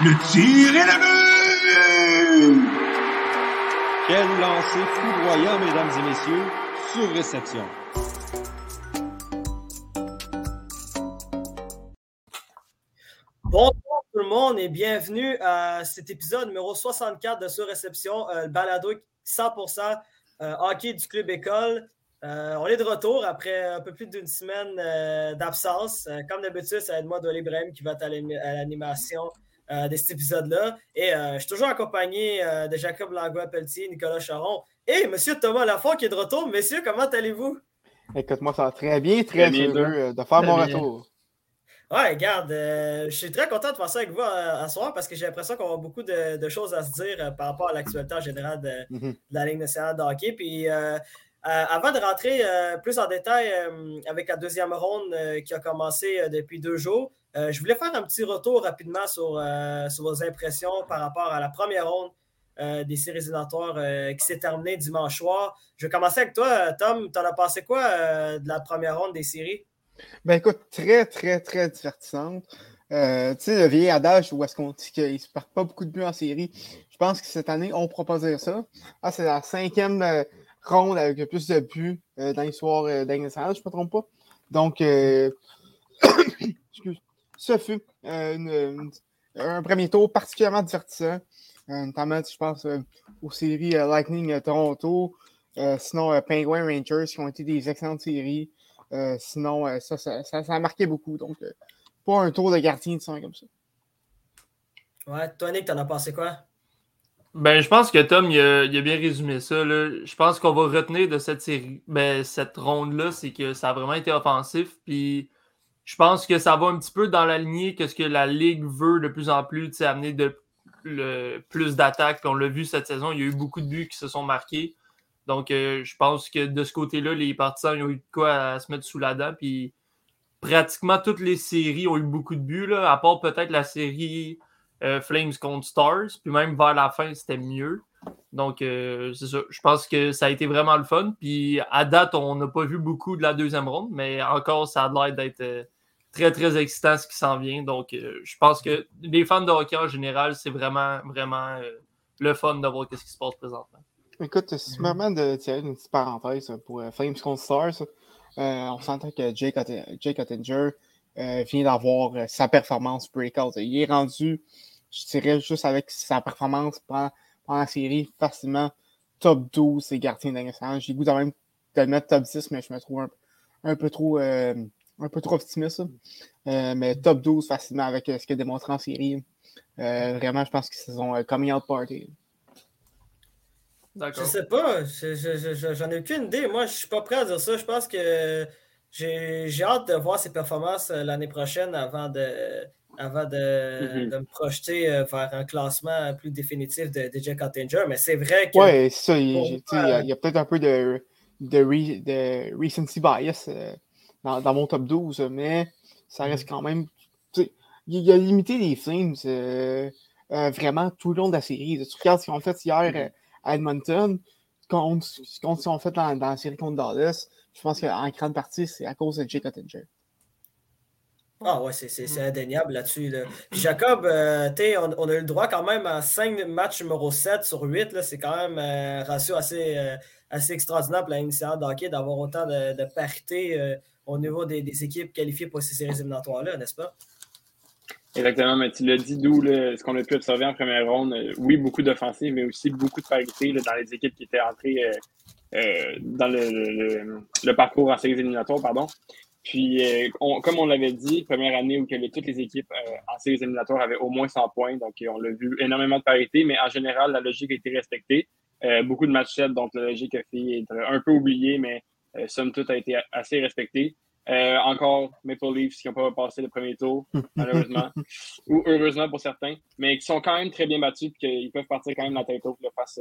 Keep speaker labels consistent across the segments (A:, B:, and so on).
A: Le tir est le but!
B: Quel lancer foudroyant, mesdames et messieurs, sur réception.
C: Bonjour tout le monde et bienvenue à cet épisode numéro 64 de Sur Réception, euh, le balado 100% euh, hockey du club école. Euh, on est de retour après un peu plus d'une semaine euh, d'absence. Euh, comme d'habitude, ça va être moi, Brahim, qui va être à l'animation de cet épisode-là. Et je suis toujours accompagné de Jacob Langlois-Pelletier, Nicolas Charon et M. Thomas Lafont qui est de retour. Messieurs, comment allez-vous?
D: Écoute-moi, ça va très bien, très, heureux de faire mon retour.
C: Ouais, regarde, je suis très content de passer avec vous à, soir parce que j'ai l'impression qu'on a beaucoup de, choses à se dire par rapport à l'actualité en général de, de, la Ligue nationale de hockey. Puis euh, avant de rentrer euh, plus en détail euh, avec la deuxième ronde qui a commencé depuis deux jours, je voulais faire un petit retour rapidement sur, sur, vos impressions par rapport à la première ronde des séries éliminatoires qui s'est terminée dimanche soir. Je vais commencer avec toi, Tom. T'en as pensé quoi de la première ronde des séries?
D: Ben écoute, très, très, très divertissante. tu sais, le vieil adage où est-ce qu'on dit qu'il ne se pas beaucoup de buts en série. Je pense que cette année, on proposait ça. Ah, c'est la cinquième ronde avec le plus de buts euh, dans l'histoire euh, je ne me trompe pas. Donc, euh, excuse, ce fut un premier tour particulièrement divertissant, notamment, je pense, aux séries Lightning Toronto, sinon Penguin Rangers qui ont été des excellentes séries. sinon, ça ça, a marqué beaucoup. Donc, pas un tour de gardien de sang comme ça.
C: Ouais, toi, Nick, t'en as pensé quoi?
E: Ben, je pense que Tom, il a, bien résumé ça. Je pense qu'on va retenir de cette série, ben, cette ronde-là, c'est que ça a vraiment été offensif. Puis je pense que ça va un petit peu dans la lignée que ce que la Ligue veut de plus en plus, amener de, le, plus d'attaques. On l'a vu cette saison, il y a eu beaucoup de buts qui se sont marqués. Donc, euh, je pense que de ce côté-là, les partisans ont eu de quoi à se mettre sous la dent. Puis pratiquement toutes les séries ont eu beaucoup de buts, là, à part peut-être la série euh, Flames contre Stars. Puis même vers la fin, c'était mieux. Donc, euh, c'est ça. Je pense que ça a été vraiment le fun. Puis à date, on n'a pas vu beaucoup de la deuxième ronde, mais encore, ça a l'air d'être très, très excitant ce qui s'en vient. Donc, je pense que les fans de hockey en général, c'est vraiment, vraiment le fun de voir ce qui se passe présentement.
D: Écoute, c'est vraiment de tirer une petite parenthèse pour Flames contre Stars. on s'entend que Jake, Jake Ottinger vient d'avoir sa performance breakout. Il est rendu je dirais juste avec sa performance pendant, la série, facilement top 12 et gardien d'Angleterre. J'ai goût quand même de le mettre top 10, mais je me trouve un, peu trop euh, un peu trop optimiste. Euh, mais top 12 facilement avec euh, ce qu'il a démontré en série. vraiment, je pense que c'est son coming out party.
C: Je sais pas, j'en ai aucune idée. Moi, je suis pas prêt à dire ça. Je pense que j'ai hâte de voir ses performances l'année prochaine avant de, avant mm-hmm. de, me projeter euh, vers un classement plus définitif de, Jack Ottinger. Mais c'est vrai que.
D: Oui, ça, il, y a, peut-être un peu de, de, recency bias euh, dans, mon top 12, mais ça reste mm-hmm. quand même. Il a limité les Flames euh, vraiment tout le long de la série. Tu regardes ce qu'ils ont fait hier mm-hmm. à Edmonton, contre, ce qu'ils ont fait dans, dans, la série contre Dallas. Je pense qu'en grande partie, c'est à cause de Jake Ottinger.
C: Ah ouais, c'est mm. indéniable là-dessus. Jacob, euh, on, on, a eu le droit quand même à 5 matchs numéro 7 sur 8. C'est quand même un euh, ratio assez, euh, assez extraordinaire pour la initiale d'hockey d'avoir autant de, parité au niveau des, équipes qualifiées pour ces séries éliminatoires-là, n'est-ce pas?
F: Exactement, mais tu l'as dit, d'où ce qu'on a pu observer en première ronde. oui, beaucoup d'offensives, mais aussi beaucoup de parité dans les équipes qui étaient entrées dans le, parcours en séries éliminatoires. Pardon. Puis, euh, comme on l'avait dit, première année où toutes les équipes euh, en séries éliminatoires avaient au moins 100 points, donc on l'a vu énormément de parité, mais en général, la logique a été respectée. Euh, beaucoup de matchs donc la logique a fait un peu oubliée, mais somme toute a été assez respectée. Encore Maple Leafs qui n'ont pas passé le premier tour, malheureusement, ou heureusement pour certains, mais qui sont quand même très bien battus et qu'ils peuvent partir quand même la tête haute face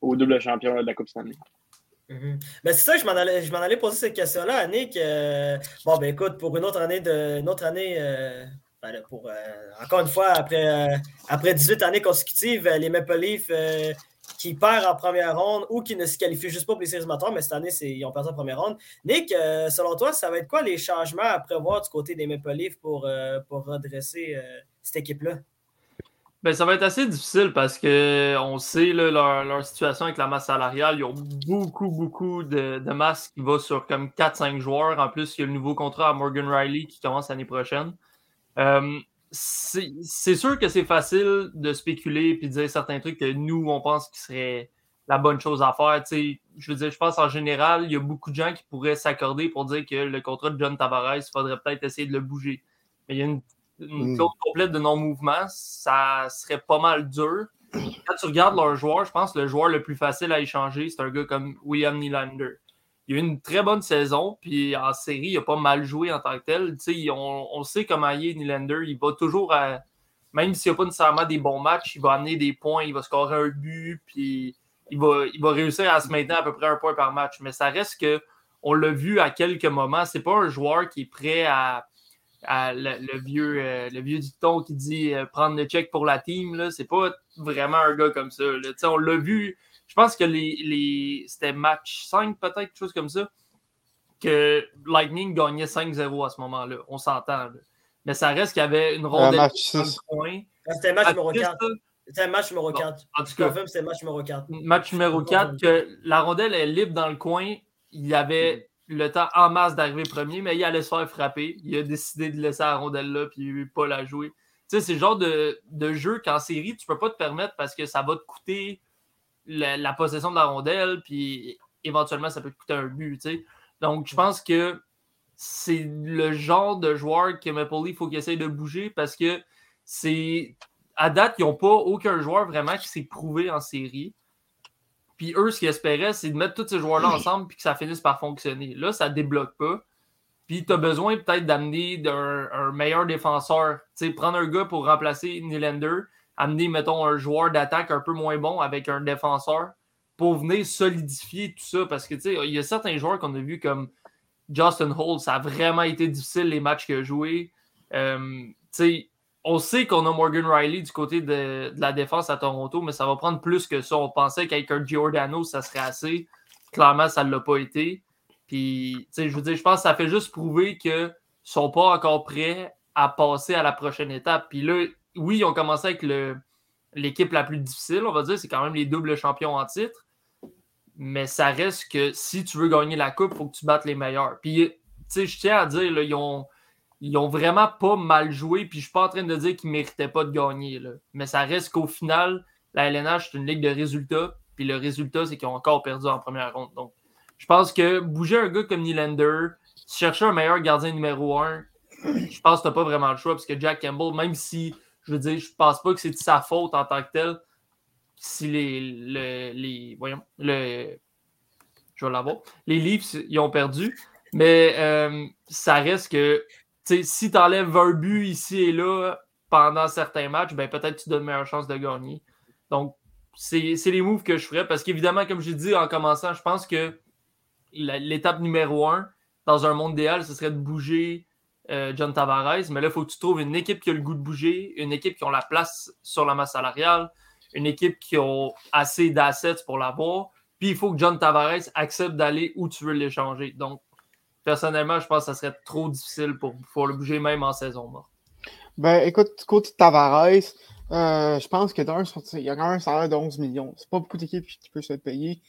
F: au double champion de la Coupe Stanley.
C: Ben, c'est ça, je m'en allais, je m'en allais poser cette question-là, Annick. Euh, bon, ben écoute, pour une autre année de. Une autre année. Euh, ben, pour, euh, encore une fois, après, après 18 années consécutives, les Maple Leafs qui perdent en première ronde ou qui ne se qualifient juste pas pour les séries matins, mais cette année, ils ont perdu en première ronde. Nick, selon toi, ça va être quoi les changements à prévoir du côté des Maple Leafs pour, pour redresser cette équipe-là?
E: Ben, ça va être assez difficile parce qu'on sait là, leur, situation avec la masse salariale. Ils ont beaucoup, beaucoup de, masse qui va sur comme 4-5 joueurs. En plus, il y a le nouveau contrat à Morgan Riley qui commence l'année prochaine. Euh, c'est sûr que c'est facile de spéculer et de dire certains trucs que nous, on pense qui serait la bonne chose à faire. je veux dire, je pense en général, il y a beaucoup de gens qui pourraient s'accorder pour dire que le contrat de John Tavares, il faudrait peut-être essayer de le bouger. Mais il y a une une clause mm. complète de non-mouvement, ça serait pas mal dur. Quand tu regardes leurs joueurs, je pense que le joueur le plus facile à échanger, c'est un gars comme William Nylander. Il a eu une très bonne saison, puis en série, il a pas mal joué en tant que tel. On, on, sait comment il est, Nylander. Il va toujours, à, même s'il n'a pas nécessairement des bons matchs, il va amener des points, il va scorer un but, puis il va, il va réussir à se maintenir à peu près un point par match. Mais ça reste que on l'a vu à quelques moments. C'est pas un joueur qui est prêt à le, vieux, euh, le vieux dicton qui dit euh, prendre le check pour la team. C'est pas vraiment un gars comme ça. On l'a vu, je pense que les, les c'était match 5 peut-être, quelque chose comme ça, que Lightning gagnait 5-0 à ce moment-là. On s'entend. Mais ça reste qu'il y avait une rondelle
D: dans
C: le coin. Ah, c'était match numéro 4. C'était match numéro 4. en tout cas, c'était match numéro 4.
E: Match numéro 4, que la rondelle est libre dans le coin. Il y avait le temps en masse d'arriver premier, mais il allait se faire frapper. Il a décidé de laisser la rondelle là puis pas la jouer. Tu sais, c'est le genre de, jeu qu'en série, tu peux pas te permettre parce que ça va te coûter la, possession de la rondelle, puis éventuellement, ça peut te coûter un but. Tu. Donc, je pense que c'est le genre de joueur que Maple Leaf, il faut qu'il essaye de bouger parce que c'est. À date, ils n'ont pas aucun joueur vraiment qui s'est prouvé en série. Puis eux, ce qu'ils espéraient, c'est de mettre tous ces joueurs-là ensemble puis que ça finisse par fonctionner. Là, ça ne débloque pas. Puis tu as besoin peut-être d'amener un, meilleur défenseur. sais, prendre un gars pour remplacer Nylander, amener, mettons, un joueur d'attaque un peu moins bon avec un défenseur pour venir solidifier tout ça. Parce que tu sais, il y a certains joueurs qu'on a vus comme Justin Hall, ça a vraiment été difficile les matchs qu'il a joués. Euh, sais on sait qu'on a Morgan Riley du côté de, la défense à Toronto, mais ça va prendre plus que ça. On pensait qu'avec un Giordano, ça serait assez. Clairement, ça ne l'a pas été. Puis, je veux dire, je pense que ça fait juste prouver qu'ils ne sont pas encore prêts à passer à la prochaine étape. Puis là, oui, ils ont commencé avec l'équipe la plus difficile, on va dire. C'est quand même les doubles champions en titre. Mais ça reste que si tu veux gagner la coupe, il faut que tu battes les meilleurs. Puis, tu sais, je tiens à dire, ils ont vraiment pas mal joué, puis je suis pas en train de dire qu'ils méritaient pas de gagner. Mais ça reste qu'au final, la LNH, c'est une ligue de résultats, puis le résultat, c'est qu'ils ont encore perdu en première ronde. Donc, je pense que bouger un gars comme Nylander, chercher un meilleur gardien numéro un, je pense que t'as pas vraiment le choix, parce que Jack Campbell, même si, je veux dire, je pense pas que c'est de sa faute en tant que tel, si les, les, voyons, le, je vais l'avoir, les Leafs, ils ont perdu, mais euh, ça reste que si tu enlèves un but ici et là pendant certains matchs, ben peut-être tu donnes meilleure chance de gagner. Donc, c'est les moves que je ferais parce qu'évidemment, comme j'ai dit en commençant, je pense que l'étape numéro un dans un monde idéal, ce serait de bouger euh, John Tavares. Mais là, il faut que tu trouves une équipe qui a le goût de bouger, une équipe qui a la place sur la masse salariale, une équipe qui a assez d'assets pour l'avoir. Puis il faut que John Tavares accepte d'aller où tu veux l'échanger. Donc, personnellement, je pense que ça serait trop difficile pour pouvoir le bouger même en saison morte.
D: Ben, écoute, côté Tavares, euh, je pense que d'un, il y a quand même un salaire de 11 millions. C'est pas beaucoup d'équipes qui peuvent se payer.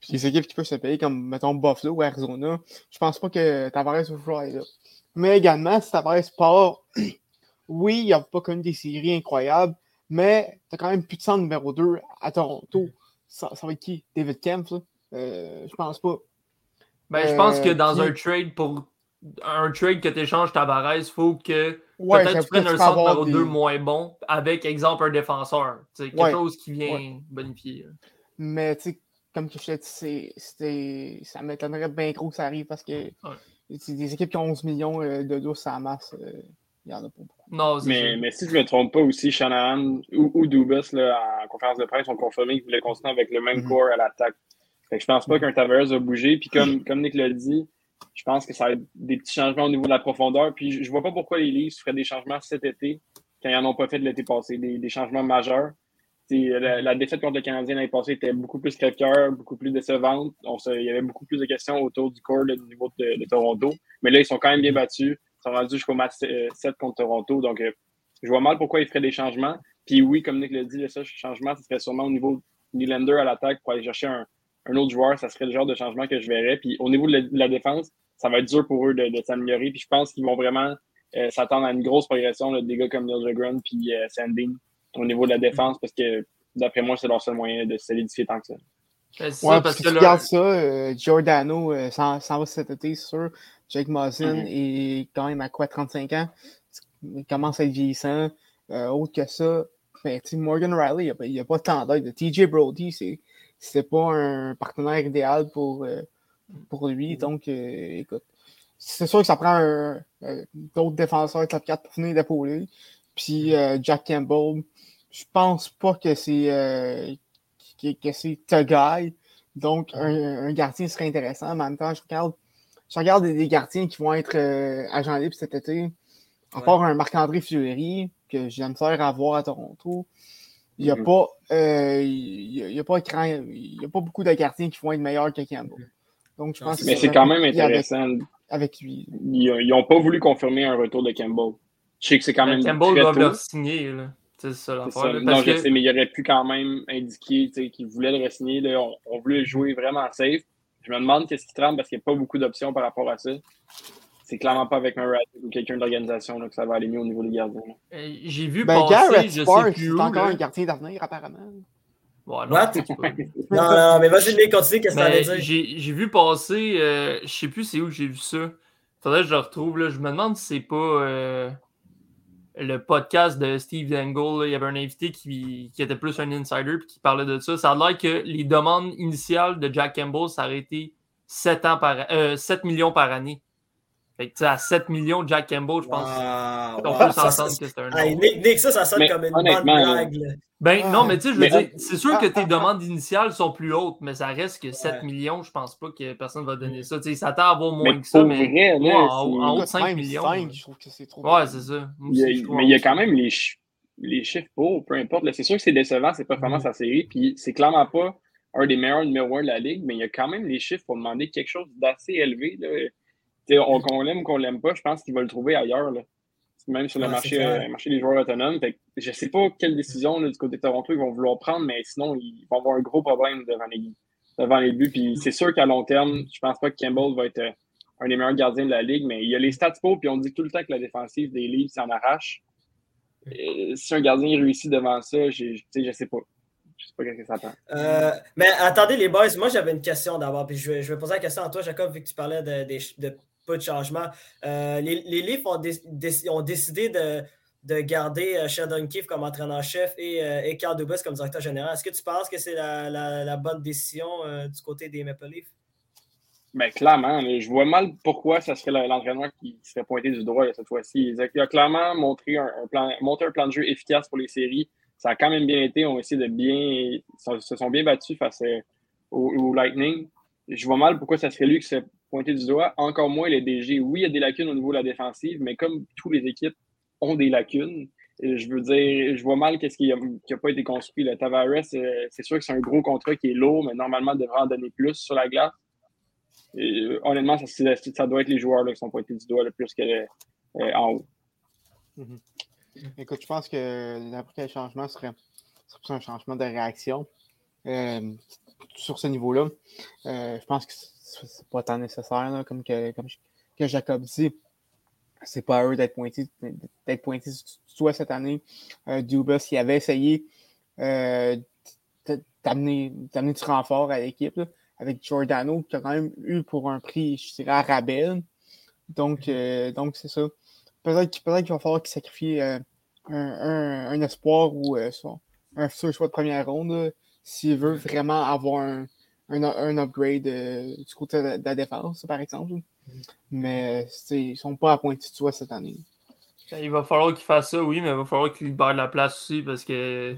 D: Puis les équipes qui peuvent se payer, comme mettons Buffalo ou Arizona, je pense pas que Tavares va vouloir aller là. Mais également, si Tavares part, oui, il a pas connu des séries incroyables, mais tu as quand même plus de centre numéro 2 à Toronto. Ça, va être qui? David Kempf, euh, Je pense pas.
E: Ben, je pense que dans un trade pour un trade que tu échanges Tavares, il faut que peut-être tu prennes un centre numéro 2 moins bon avec, exemple, un défenseur. Quelque chose qui vient bonifier.
D: Mais tu sais, comme te dis, ça m'étonnerait bien gros que ça arrive parce que des équipes qui ont 11 millions euh, de dos à masse, euh, il n'y en a pas beaucoup.
F: Non, mais, mais, si je ne me trompe pas aussi, Shanahan ou, ou Dubas, là, en conférence de presse, ont confirmé qu'ils voulaient continuer avec le même mm-hmm. corps à l'attaque. Je pense pas qu'un Tavares va bouger. Puis comme, comme Nick l'a dit, je pense que ça va être des petits changements au niveau de la profondeur. Puis je, ne vois pas pourquoi les Leafs feraient des changements cet été quand ils n'en ont pas fait de l'été passé, des, changements majeurs. La, défaite contre le Canadien l'année passée était beaucoup plus crève beaucoup plus décevante. il y avait beaucoup plus de questions autour du corps au niveau de, Toronto. Mais là, ils sont quand même bien battus. Ils sont rendus jusqu'au match 7 euh, contre Toronto. Donc, euh, je vois mal pourquoi ils feraient des changements. Puis oui, comme Nick l'a dit, le seul changement, ce serait sûrement au niveau de Nylander à l'attaque pour aller chercher un, un, autre joueur. Ça serait le genre de changement que je verrais. Puis au niveau de la, de la défense, ça va être dur pour eux de, de s'améliorer. Puis je pense qu'ils vont vraiment euh, s'attendre à une grosse progression là, des gars comme Neil Jagron puis euh, Sandin au niveau de la défense parce que d'après moi, c'est leur seul moyen de solidifier tant que ça.
D: Ben, ouais, ça, parce que, que tu regardes ça, euh, Giordano euh, s'en va cet été, c'est sûr. Jake Mosin mm -hmm. est quand même à quoi, 35 ans? Il commence à être vieillissant. Euh, autre que ça, ben, Morgan Riley, il n'y a, a, pas tant d'aide. TJ Brody, c'est pas un partenaire idéal pour, euh, pour lui. Donc, euh, écoute, c'est sûr que ça prend d'autres défenseurs top 4 pour venir d'épauler. Puis Jack Campbell, je pense pas que c'est que, que c'est guy. Donc, un, un, gardien serait intéressant. En même temps, je regarde, je regarde des, des gardiens qui vont être euh, agents libres cet été. Part un Marc-André Fleury, que j'aime faire avoir à Toronto, il n'y a, mm -hmm. pas, euh, il y a, pas il y a pas beaucoup de gardiens qui vont être meilleurs que Campbell. Donc, je pense
F: Mais c'est quand même intéressant.
D: Avec, avec lui.
F: Ils n'ont pas voulu confirmer un retour de Campbell. Je sais que c'est quand même.
E: Campbell doit le signer. Là. C'est ça l'affaire.
F: Non, que... je sais, mais il aurait pu quand même indiquer qu'il voulait le re-signer. On, on, voulait jouer vraiment safe. Je me demande qu'est-ce qui tremble parce qu'il n'y a pas beaucoup d'options par rapport à ça. C'est clairement pas avec un Radley ou quelqu'un d'organisation que ça va aller mieux au niveau des gardiens.
E: Euh, J'ai vu
D: ben,
E: passer,
D: Garrett
E: je
D: Sparks,
E: sais plus
D: c'est
E: où.
D: encore
E: là.
D: un gardien d'avenir, apparemment.
E: Ouais, non,
C: What?
E: pas-
C: Non, non, mais vas-y, Nick, continue, qu'est-ce que
E: Mais
C: t'allais dire?
E: j'ai j'ai vu passer, euh, je sais plus c'est où j'ai vu ça. Faudrait que je le retrouve. Là. Je me demande si c'est pas euh, le podcast de Steve Dangle. Il y avait un invité qui, qui était plus un insider puis qui parlait de ça. Ça a l'air que les demandes initiales de Jack Campbell, ça aurait été 7, ans par, euh, 7 millions par année. Fait que, tu sais, à 7 millions, Jack Campbell, je pense
C: Wow,
E: qu'on
C: wow,
E: peut
C: ça,
E: s'entendre
C: ça-
E: que c'est un
C: Hey. Nick, Nick, ça, ça sonne
F: Mais
C: comme une bonne blague. là.
E: Ben
D: Ah.
E: non, mais tu sais, je veux
F: Mais-
E: dire, c'est sûr que tes demandes initiales sont plus hautes, mais ça reste que 7
C: Ouais.
E: millions, je pense pas que personne va donner ça. Tu sais, s'attend à avoir moins
F: Mais
E: que ça, mais
F: vrai, là,
E: moi, en, haut- en haut de
D: Écoute,
E: 5
D: même
E: millions.
D: 5, je trouve que c'est trop.
E: Ouais, c'est ça.
F: Il a- mais il y a quand même les, chi- les chiffres pour, peu importe. C'est sûr que c'est décevant, c'est performance à série, puis c'est clairement pas un des meilleurs numéro 1 de la ligue, mais il y a quand même les chiffres pour demander quelque chose d'assez élevé. Là. On, qu'on l'aime ou qu'on l'aime pas, je pense qu'il va le trouver ailleurs. Là. Même sur le
C: Ouais,
F: marché, euh, marché des joueurs autonomes. Fait que je sais pas quelle décision là, du côté de Toronto ils vont vouloir prendre, mais sinon, ils vont avoir un gros problème devant les, devant les buts. Puis c'est sûr qu'à long terme, je pense pas que Campbell va être euh, un des meilleurs gardiens de la ligue, mais il y a les stats pour, puis on dit tout le temps que la défensive des Leafs s'en arrache. Et si un gardien réussit devant ça, j'ai- tu sais, je sais pas. Je sais pas qu'est-ce que ça prend.
C: Euh, mais attendez, les boys, moi j'avais une question d'abord, puis je vais, je vais poser la question à toi, Jacob, vu que tu parlais de, de, de peu de changements. Euh, les, Leafs ont, dé- dé- ont décidé de, de garder euh, Sheldon Keefe comme entraîneur-chef et, euh, Carl comme directeur général. Est-ce que tu penses que c'est la, bonne décision euh, du côté des Maple Leafs?
F: Ben, clairement, je vois mal pourquoi ça serait l'entraîneur qui serait pointé du doigt cette fois-ci. Il a clairement montré un, plan, montré un plan de jeu efficace pour les séries. Ça a quand même bien été. On a essayé de bien. Se sont bien battus face au, au Lightning. Je vois mal pourquoi ça serait lui qui serait pointé du doigt. Encore moins les DG. Oui, il y a des lacunes au niveau de la défensive, mais comme toutes les équipes ont des lacunes, je veux dire, je vois mal qu'est-ce qui n'a pas été construit. Le Tavares, euh, c'est sûr que c'est un gros contrat qui est lourd, mais normalement, il devrait en donner plus sur la glace. Euh, honnêtement, ça, doit être les joueurs qui sont pointés du doigt le plus que le- euh, en haut.
D: Écoute, je pense que n'importe quel changement serait, un changement de réaction sur ce niveau-là. Je pense que c'est pas tant nécessaire, là, comme, que, comme que Jacob dit. C'est pas à eux d'être pointés d'être pointés du doigt cette année. Euh, Dubas, il avait essayé euh, d'amener du renfort à l'équipe avec Giordano, qui a quand même eu pour un prix, je dirais, à rabais. Donc, euh, donc c'est ça. Peut-être qu'il peut va falloir qu'il sacrifie euh, un, un, un espoir ou un futur choix de première ronde s'il veut vraiment avoir un, un, un upgrade euh, du côté de, de la défense, par exemple. Mais euh, c'est- ils sont pas à pointe de cette année.
E: Il va falloir qu'il fasse ça, oui, mais il va falloir qu'il libère de la place aussi parce que,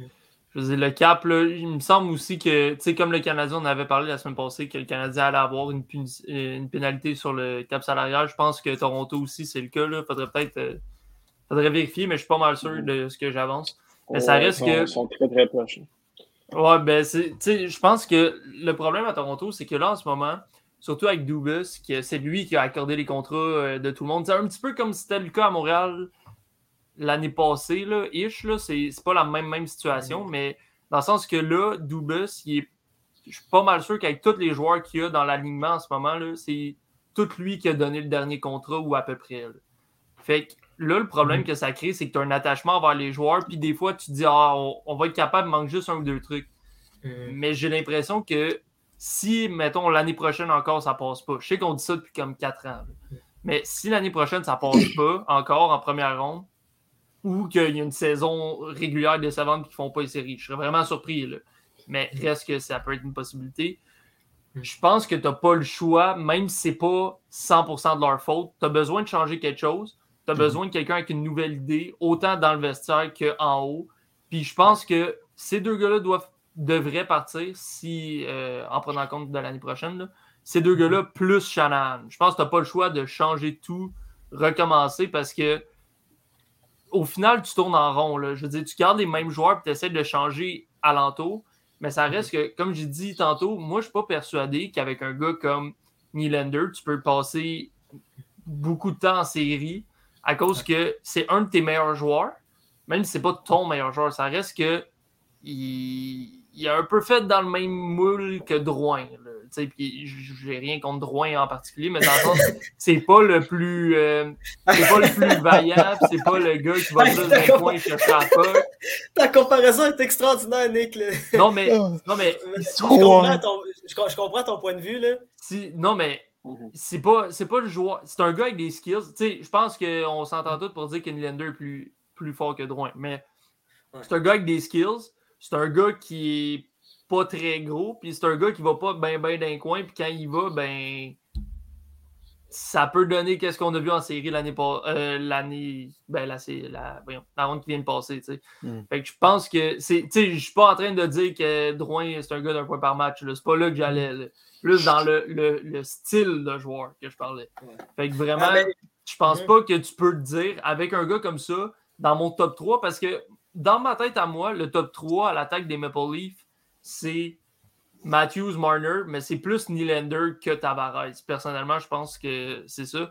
E: je veux dire, le cap, là, il me semble aussi que, tu sais, comme le Canadien, on avait parlé la semaine passée que le Canadien allait avoir une, une pénalité sur le cap salarial. Je pense que Toronto aussi, c'est le cas. Il faudrait peut-être euh, faudrait vérifier, mais je suis pas mal sûr de ce que j'avance. Mais ça
F: Ouais, sont,
E: que-
F: ils sont très, très proches.
E: Ouais, ben, c'est, tu sais, je pense que le problème à Toronto, c'est que là, en ce moment, surtout avec Dubas, que c'est lui qui a accordé les contrats euh, de tout le monde, c'est un petit peu comme c'était le cas à Montréal l'année passée, là, ish, là, c'est pas la même, même situation, mais dans le sens que là, Dubus, il est, je suis pas mal sûr qu'avec tous les joueurs qu'il y a dans l'alignement en ce moment, là, c'est tout lui qui a donné le dernier contrat ou à peu près. là. Fait que là, le problème que ça crée, c'est que tu as un attachement envers les joueurs, puis des fois, tu te dis, ah, on, on va être capable, il manque juste un ou deux trucs.
C: Mhm.
E: Mais j'ai l'impression que si, mettons, l'année prochaine encore, ça passe pas. Je sais qu'on dit ça depuis comme 4 ans. là. Mais si l'année prochaine, ça passe pas encore en première ronde, ou qu'il y a une saison régulière décevante qui ne font pas les séries, je serais vraiment surpris. Là. Mais reste que ça peut être une possibilité. Je pense que tu n'as pas le choix, même si c'est pas 100% de leur faute. Tu as besoin de changer quelque chose. Tu as besoin de quelqu'un avec une nouvelle idée, autant dans le vestiaire qu'en haut. Puis je pense que ces deux gars-là devraient partir si, euh, en prenant compte de l'année prochaine, là, ces deux gars-là plus Shanahan. Je pense que tu n'as pas le choix de changer tout, recommencer parce que au final, tu tournes en rond. là. Je veux dire, tu gardes les mêmes joueurs et tu essaies de le changer alentour. Mais ça reste que, comme j'ai dit tantôt, moi, je ne suis pas persuadé qu'avec un gars comme Nylander, tu peux passer beaucoup de temps en série à cause que c'est un de tes meilleurs joueurs. Même si ce n'est pas ton meilleur joueur, ça reste que il, il a un peu fait dans le même moule que Drouin. là. Tu sais, puis j'ai rien contre Drouin en particulier, mais dans le sens, c'est pas le plus euh, c'est pas le plus vaillant, c'est pas le gars qui va plus d'un coin chercher la puck.
C: Ta comparaison est extraordinaire, Nick. là.
E: Non mais non mais
C: Je comprends, ton, je, je comprends ton point de vue. Là.
E: si non mais
F: Mhm.
E: c'est pas c'est pas le joueur, c'est un gars avec des skills. Je pense qu'on s'entend tous pour dire que Nylander est plus plus fort que Drouin, mais
C: Ouais.
E: c'est un gars avec des skills, c'est un gars qui est pas très gros, puis c'est un gars qui va pas ben ben d'un coin, puis quand il va, ben ça peut donner qu'est-ce qu'on a vu en série l'année pas l'année ben là c'est la voyons, la ronde qui vient de passer.
D: Mm.
E: Fait que je pense que c'est je suis pas en train de dire que Drouin c'est un gars d'un point par match, là. c'est pas là que j'allais. là. Plus dans le, le, le style de joueur que je parlais.
C: Ouais.
E: Fait que vraiment,
C: Ah, ben,
E: je pense pas que tu peux te dire avec un gars comme ça dans mon top 3 parce que dans ma tête à moi, le top 3 à l'attaque des Maple Leafs, c'est Matthews, Marner, mais c'est plus Nylander que Tavares. Personnellement, je pense que c'est ça.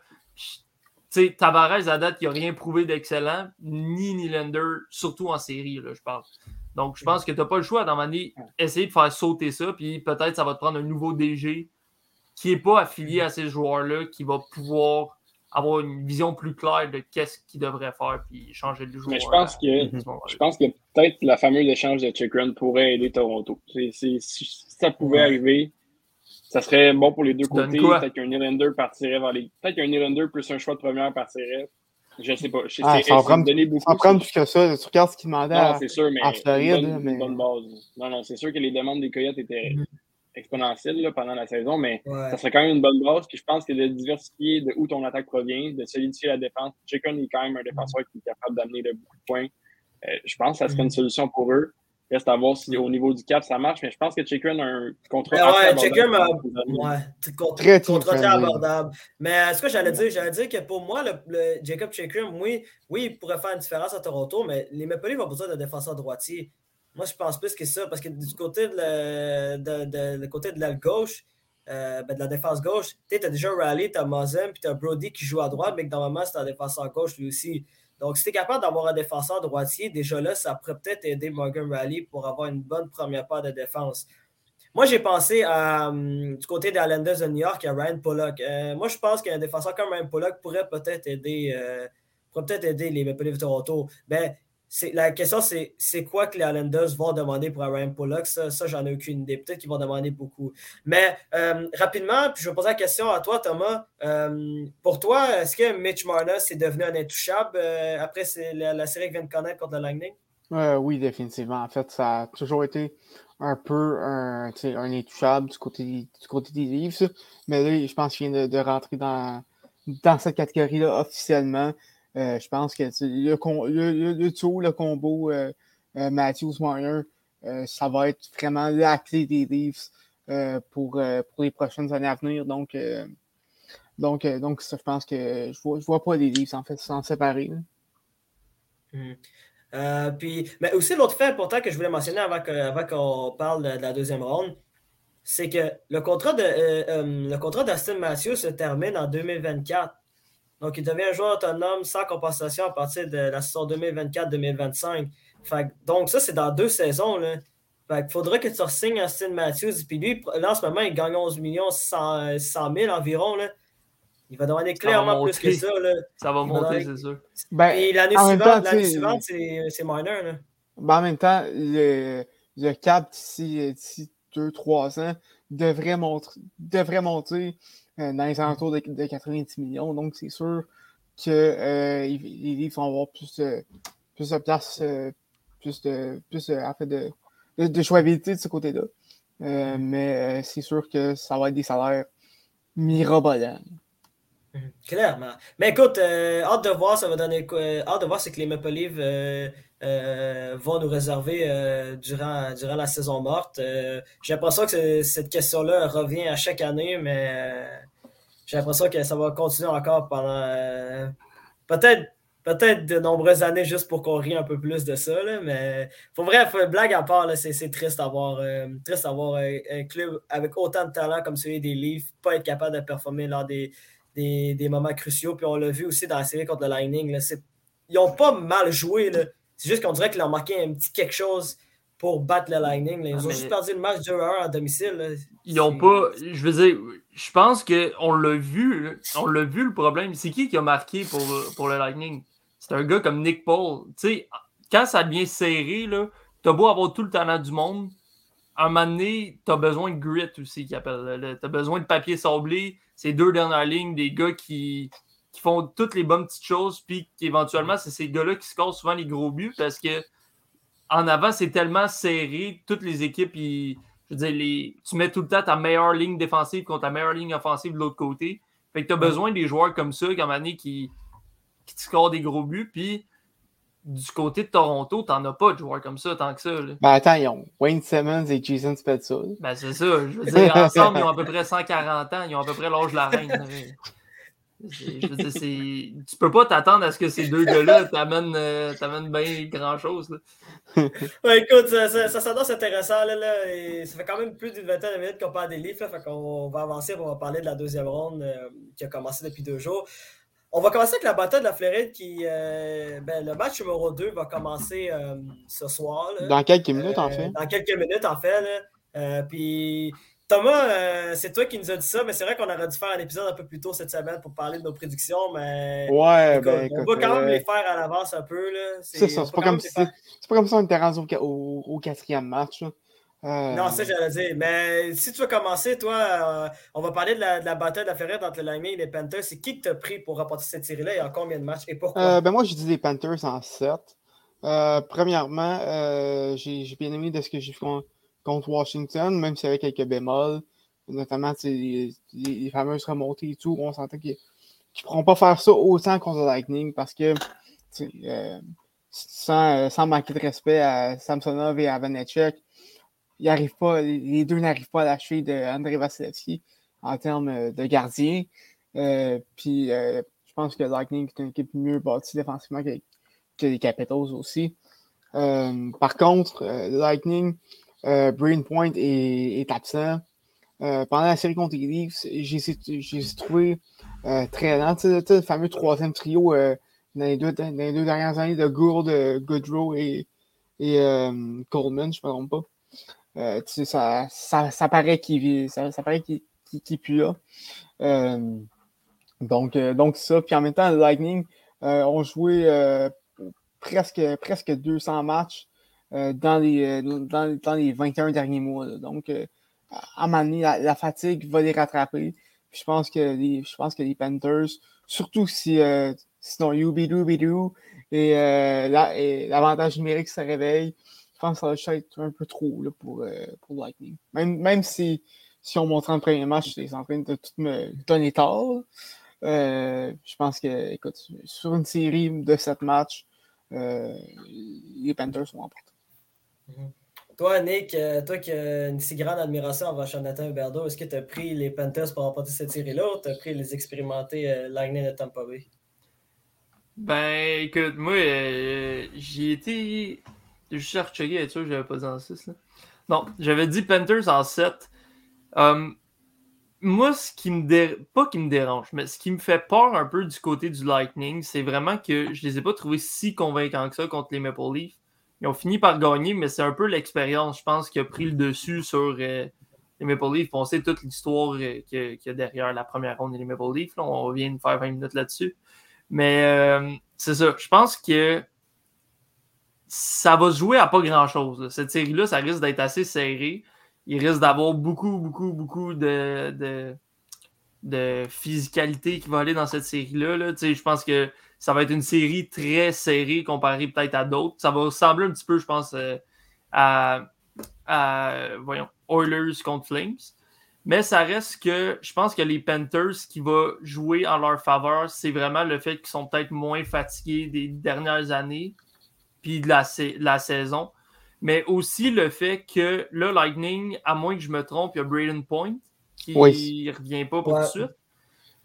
E: Sais, Tavares, à date, il n'a rien prouvé d'excellent, ni Nylander, surtout en série, là, je parle. Donc, je pense que tu n'as pas le choix d'en essayer de faire sauter ça, puis peut-être ça va te prendre un nouveau DG qui n'est pas affilié à ces joueurs-là, qui va pouvoir avoir une vision plus claire de qu'est-ce qu'il devrait faire, puis changer de joueur.
F: Mais je pense que. Je pense que peut-être la fameuse échange de check run pourrait aider Toronto. Si ça pouvait arriver, ça serait bon pour les deux
E: Tu
F: côtés. Peut-être qu'un Nylander partirait vers les. Peut-être qu'un Nylander plus un choix de première partirait. Je sais pas. Je sais
D: Ah,
F: c'est-
D: ça en
F: c'est
D: prend-
F: donner beaucoup.
D: Sans prendre plus que ça, tu regardes ce qu'il demandait
F: Non,
D: à,
F: c'est sûr, mais
D: en Floride,
F: une, bonne,
D: mais-
F: une bonne base. Non, non, c'est sûr que les demandes des Coyotes étaient
C: Mhm.
F: exponentielles là, pendant la saison, mais
C: Ouais.
F: ça serait quand même une bonne base. Puis je pense que de diversifier de où ton attaque provient, de solidifier la défense. Chicken est quand même un défenseur qui est capable d'amener de beaucoup de points. Euh, je pense que ça serait une solution pour eux. Reste à voir si au niveau du cap ça marche, mais je pense que Chicken a un contrat. Assez
C: ouais,
F: abordable
C: Chicken a-. Ouais, contre- abordable. Mais ce que j'allais dire, j'allais dire que pour moi, le, le Jacob Chikrin, oui, oui, il pourrait faire une différence à Toronto, mais les Maple Leafs ont besoin de défenseur droitier. Moi, je pense plus que ça, parce que du côté de, la- de, de- le côté de l'aile gauche, euh, ben, de la défense gauche, tu as déjà Raleigh, tu as Mozen, puis tu as Brody qui joue à droite, mais que normalement, c'est un défenseur gauche lui aussi. Donc, si tu es capable d'avoir un défenseur droitier, déjà là, ça pourrait peut-être aider Morgan Raleigh pour avoir une bonne première paire de défense. Moi, j'ai pensé hum, du côté des Islanders de New York à Ryan Pollock. Euh, moi, je pense qu'un défenseur comme Ryan Pollock pourrait peut-être aider, euh, pourrait peut-être aider les Maple Leafs de Toronto. Ben, c'est, la question, c'est, c'est quoi que les Islanders vont demander pour Ryan Pollock? Ça, j'en ai aucune idée. Peut-être qu'ils vont demander beaucoup. Mais euh, rapidement, puis je vais poser la question à toi, Thomas. Euh, pour toi, est-ce que Mitch Marner est devenu un intouchable euh, après la, série qu'il vient de connaître contre le Lightning?
D: Oui, définitivement. En fait, ça a toujours été un peu un, intouchable du côté, du côté des livres. Mais là, je pense qu'il vient de, de rentrer dans cette catégorie-là officiellement. Euh, je pense que le, le, le, combo euh, euh, Matthews-Marner, ça va être vraiment la clé des Leafs pour, les prochaines années à venir. Donc, donc, donc je pense que je vois, vois pas les Leafs en fait s'en séparer.
C: Euh, puis, mais aussi, l'autre fait important que je voulais mentionner avant qu'on parle de, la deuxième ronde, c'est que le contrat de le contrat d'Aston Matthews se termine en 2024. Donc, il devient un joueur autonome sans compensation à partir de la saison 2024-2025. Donc, ça, c'est dans deux saisons. Là. Fait il faudrait que tu signes Austin Matthews. Puis lui, là, en ce moment, il gagne 11 millions 100, 000 environ. Là. Il va demander clairement plus que ça. Là.
E: Ça va monter, c'est sûr.
C: Ben, Et l'année suivante, suivante c'est mineur. Là.
D: Ben, en même temps, le, le cap d'ici 2-3 ans devrait, monter, devrait monter dans les alentours de, de 90 millions. Donc, c'est sûr que euh, les livres vont avoir plus, plus de place, euh, plus de, plus, en fait, de, de, de jouabilité de ce côté-là. Euh, mais euh, c'est sûr que ça va être des salaires mirobolants.
C: Mhm. Clairement. Mais écoute, euh, hâte de voir, ça va donner hâte de voir ce que les Maple Leafs vont nous réserver durant, durant la saison morte. j'ai l'impression que cette question-là revient à chaque année, mais j'ai l'impression que ça va continuer encore pendant peut-être peut-être de nombreuses années juste pour qu'on rie un peu plus de ça. Là, mais faut bref, blague à part, c'est triste d'avoir euh, euh, un club avec autant de talent comme celui des Leafs, pas être capable de performer lors des, des, moments cruciaux. Puis on l'a vu aussi dans la série contre le Lightning. Là, ils n'ont pas mal joué. C'est juste qu'on dirait qu'ils ont marqué un petit quelque chose pour battre le Lightning. Ils ah, ont juste perdu le match 2-1 à domicile.
E: Ils n'ont pas. Je veux dire, je pense qu'on l'a vu. On l'a vu le problème. C'est qui qui a marqué pour, pour le Lightning? c'est un gars comme Nick Paul. Tu sais, quand ça devient serré, tu as beau avoir tout le talent du monde, à un moment donné, tu as besoin de grit aussi, qui appelle. Tu as besoin de papier sablé. Ces deux dernières lignes, des gars qui, font toutes les bonnes petites choses, puis éventuellement, c'est ces gars-là qui scorent souvent les gros buts parce que en avant, c'est tellement serré. Toutes les équipes, je veux dire, les, tu mets tout le temps ta meilleure ligne défensive contre ta meilleure ligne offensive de l'autre côté. Fait que tu as besoin des joueurs comme ça, comme année, qui, qui te score des gros buts. Puis du côté de Toronto, t'en as pas de joueurs comme ça tant que ça.
D: Ben attends, ils ont Wayne Simmons et Jason Spezza.
E: Ben c'est ça. Je veux dire, ensemble, ils ont à peu près 140 ans. Ils ont à peu près l'âge de la reine. Je veux dire, tu peux pas t'attendre à ce que ces deux gars-là t'amènent euh, bien grand-chose.
C: ouais, écoute, ça, ça, ça s'annonce intéressant. Là, là, et ça fait quand même plus d'une vingtaine de minutes qu'on parle des livres. Là, fait qu'on va avancer, on va parler de la deuxième ronde euh, qui a commencé depuis deux jours. On va commencer avec la bataille de la Floride qui. Euh, ben, le match numéro 2 va commencer euh, ce soir.
D: Dans quelques minutes, en fait.
C: Dans quelques minutes, en fait. puis Thomas, c'est toi qui nous as dit ça, mais c'est vrai qu'on aurait dû faire un épisode un peu plus tôt cette semaine pour parler de nos prédictions, mais.
D: Ouais, ben,
C: on va quand même les faire à l'avance un peu.
D: C'est ça, c'est pas, comme si, pas comme ça on était rendu au, au, quatrième match. Là.
C: Euh, non, ça, j'allais dire. Mais si tu veux commencer, toi, euh, on va parler de la, de la bataille de la ferrette entre le Lightning et les Panthers. C'est qui que tu as pris pour remporter cette série-là et en combien de matchs et pourquoi?
D: Euh, ben moi, je dis les Panthers en 7. premièrement, j'ai bien aimé de ce que j'ai fait contre Washington, même s'il y avait quelques bémols, notamment les, fameuses remontées et tout. On sentait qu'ils ne pourront pas faire ça autant contre Lightning parce que sans, sans, manquer de respect à Samsonov et à Vanecek, pas, les deux n'arrivent pas à lâcher de André Vasilevski en termes euh, de gardien. Euh, puis euh, je pense que Lightning est une équipe mieux bâtie défensivement que, les Capitals aussi. par contre, Lightning, Brain Point est, est absent. pendant la série contre les Leafs, j'ai trouvé très lent. Le fameux troisième trio dans les, deux, dans, les deux, dernières années de Gourde, Goodrow et, et Coleman, je ne me trompe pas. Euh, ça, ça, ça, paraît qu'il ça, ça paraît plus là. Euh, donc, euh, donc ça. Puis en même temps, le Lightning ont joué presque, presque 200 matchs dans, les, dans, dans, les 21 derniers mois. Donc, à un moment donné, la, fatigue va les rattraper. Je pense que les, je pense que les Panthers, surtout si sinon Yubidu et, et l'avantage numérique se réveille, je pense que ça va être un peu trop là, pour, euh, pour Lightning. Même, même si, si on montre en premier match, c'est en train de tout me donner tort. Euh, je pense que, écoute, sur une série de sept matchs, euh, les Panthers sont
C: mm Toi, Nick, toi qui as une si grande admiration envers Jonathan Huberdeau, est-ce que tu as pris les Panthers pour remporter cette série-là ou tu as pris les expérimentés Lightning de Tampa Bay?
E: Ben, écoute, moi, j'ai été je suis rechecké être sûr j'avais pas dit en 6. Non, j'avais dit Panthers en 7. Um, moi, ce qui me dé... pas qui me dérange, mais ce qui me fait peur un peu du côté du Lightning, c'est vraiment que je les ai pas trouvés si convaincants que ça contre les Maple Leafs. Ils ont fini par gagner, mais c'est un peu l'expérience, je pense, qui a pris le dessus sur euh, les Maple Leafs. On sait toute l'histoire euh, qu'il y, a derrière la première ronde des Maple Leafs. on vient de faire 20 minutes là-dessus. Mais euh, c'est ça. Je pense que ça va se jouer à pas grand-chose. Cette série-là, ça risque d'être assez serré il risque d'avoir beaucoup, beaucoup, beaucoup de, de, de, physicalité qui va aller dans cette série-là. Je pense que ça va être une série très serrée comparée peut-être à d'autres. Ça va ressembler un petit peu, je pense, euh, à, voyons, Oilers contre Flames. Mais ça reste que je pense que les Panthers, qui va jouer en leur faveur, c'est vraiment le fait qu'ils sont peut-être moins fatigués des dernières années puis de la, la saison mais aussi le fait que le Lightning, à moins que je me trompe, il y a Braden Point qui ne revient pas pour tout de suite.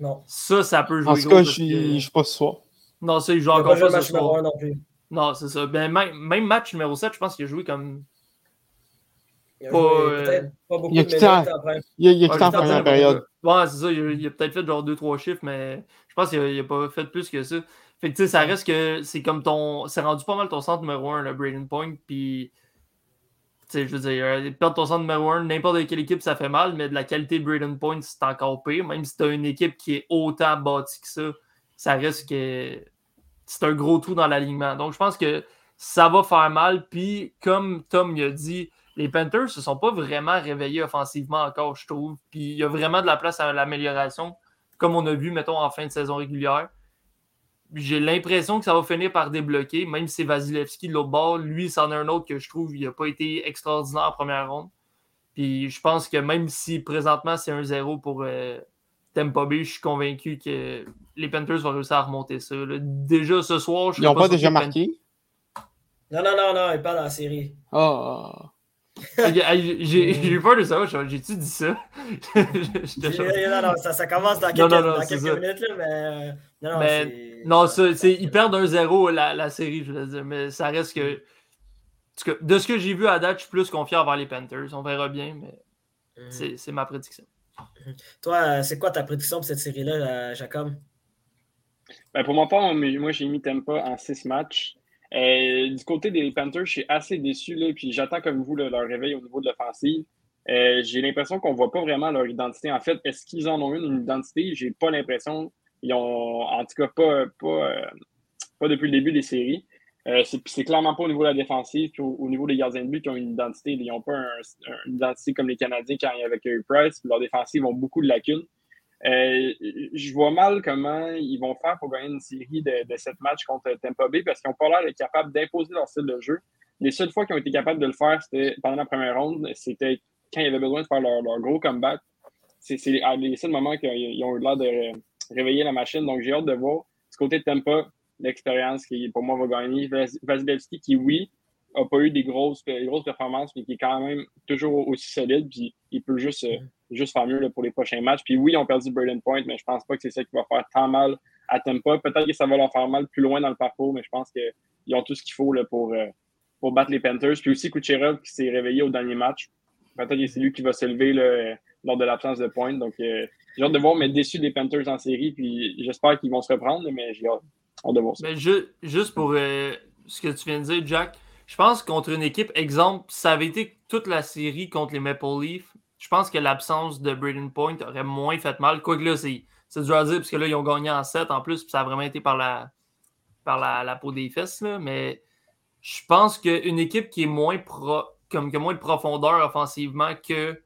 C: Non.
E: Ça, ça peut jouer.
D: En tout cas, je ne suis pas ce soir.
E: Non, ça, il joue encore pas, ce soir. Non, plus. non c'est ça. Ben, même, match numéro 7, je pense qu'il a joué comme.
C: Il a pas, euh... pas beaucoup il a
D: quitté en, il a, en première période.
E: Ouais, c'est ça. Il a, peut-être fait genre 2-3 chiffres, mais je pense qu'il n'a pas fait plus que ça. Fait que tu sais, ça reste que c'est comme ton. C'est rendu pas mal ton centre numéro 1, le Braden Point. Puis je veux dire, euh, perdre ton centre numéro 1, n'importe quelle équipe, ça fait mal, mais de la qualité de Braden Point, c'est encore pire. Même si tu as une équipe qui est autant bâtie que ça, ça reste que c'est un gros trou dans l'alignement. Donc, je pense que ça va faire mal. Puis, comme Tom a dit, les Panthers ne se sont pas vraiment réveillés offensivement encore, je trouve. Puis, il y a vraiment de la place à l'amélioration, comme on a vu, mettons, en fin de saison régulière j'ai l'impression que ça va finir par débloquer, même si c'est Vasilevski de l'autre bord. Lui, c'en est un autre que je trouve il n'a pas été extraordinaire en première ronde. Puis je pense que même si présentement c'est un 0 pour euh, Tampa Bay, je suis convaincu que les Panthers vont réussir à remonter ça. Déjà ce soir, je
D: Ils n'ont pas, déjà marqué?
C: Non, non, non, non, ils pas dans la série.
D: Oh.
E: j'ai eu peur de ça, j'ai-tu dit ça?
C: non, non, ça, ça, commence dans quelques, dans quelques minutes, là, mais. Non, non,
E: mais, non ça, ils perdent un 0 la, la, série, je veux dire, mais ça reste que. De ce que j'ai vu à date, je suis plus confiant envers les Panthers. On verra bien, mais mm. c'est ma prédiction.
C: Toi, c'est quoi ta prédiction pour cette série-là, euh, Jacob?
F: Ben pour mon part, moi, j'ai mis Tempa en 6 matchs. Euh, du côté des Panthers, je suis assez déçu, là, puis j'attends comme vous leur réveil au niveau de l'offensive. Euh, j'ai l'impression qu'on ne voit pas vraiment leur identité. En fait, est-ce qu'ils en ont une, une identité? J'ai pas l'impression. Ils ont, en tout cas, pas, pas, euh, pas depuis le début des séries. C'est clairement pas au niveau de la défensive, puis au, niveau des gardiens de but qui ont une identité. Ils n'ont pas une identité comme les Canadiens quand il y avait Carey Price. Leur défensive ont beaucoup de lacunes. Euh, je vois mal comment ils vont faire pour gagner une série de, de sept matchs contre Tampa Bay parce qu'ils n'ont pas l'air d'être capables d'imposer leur style de jeu. Les seules fois qu'ils ont été capables de le faire, c'était pendant la première ronde, c'était quand ils avaient besoin de faire leur, gros comeback. C'est les seuls moments qu'ils ont eu l'air de réveiller la machine. Donc, j'ai hâte de voir. Du côté de Tampa, l'expérience qui, pour moi, va gagner. Vasilevski, qui, oui, n'a pas eu des grosses, grosses performances, mais qui est quand même toujours aussi solide. Puis, il peut juste juste faire mieux pour les prochains matchs. Puis oui, ils ont perdu Braden Point, mais je pense pas que c'est ça qui va faire tant mal à Tampa. Peut-être que ça va leur faire mal plus loin dans le parcours, mais je pense qu'ils ont tout ce qu'il faut là, pour, euh, pour battre les Panthers. Puis aussi Kucherov qui s'est réveillé au dernier match. Peut-être que c'est lui qui va se lever là, lors de l'absence de Point. Donc euh, j'ai hâte de voir, mais déçu des Panthers en série. Puis j'espère qu'ils vont se reprendre, mais j'ai hâte,
E: Mais juste pour euh, ce que tu viens de dire, Jack, je pense contre une équipe, exemple, ça avait été toute la série contre les Maple Leafs je pense que l'absence de Braden Point aurait moins fait mal. Quoique là, c'est dur à dire, parce que là, ils ont gagné en 7 en plus, puis ça a vraiment été par la, par la, peau des fesses. Mais je pense qu'une équipe qui est moins pro, comme que moins de profondeur offensivement que,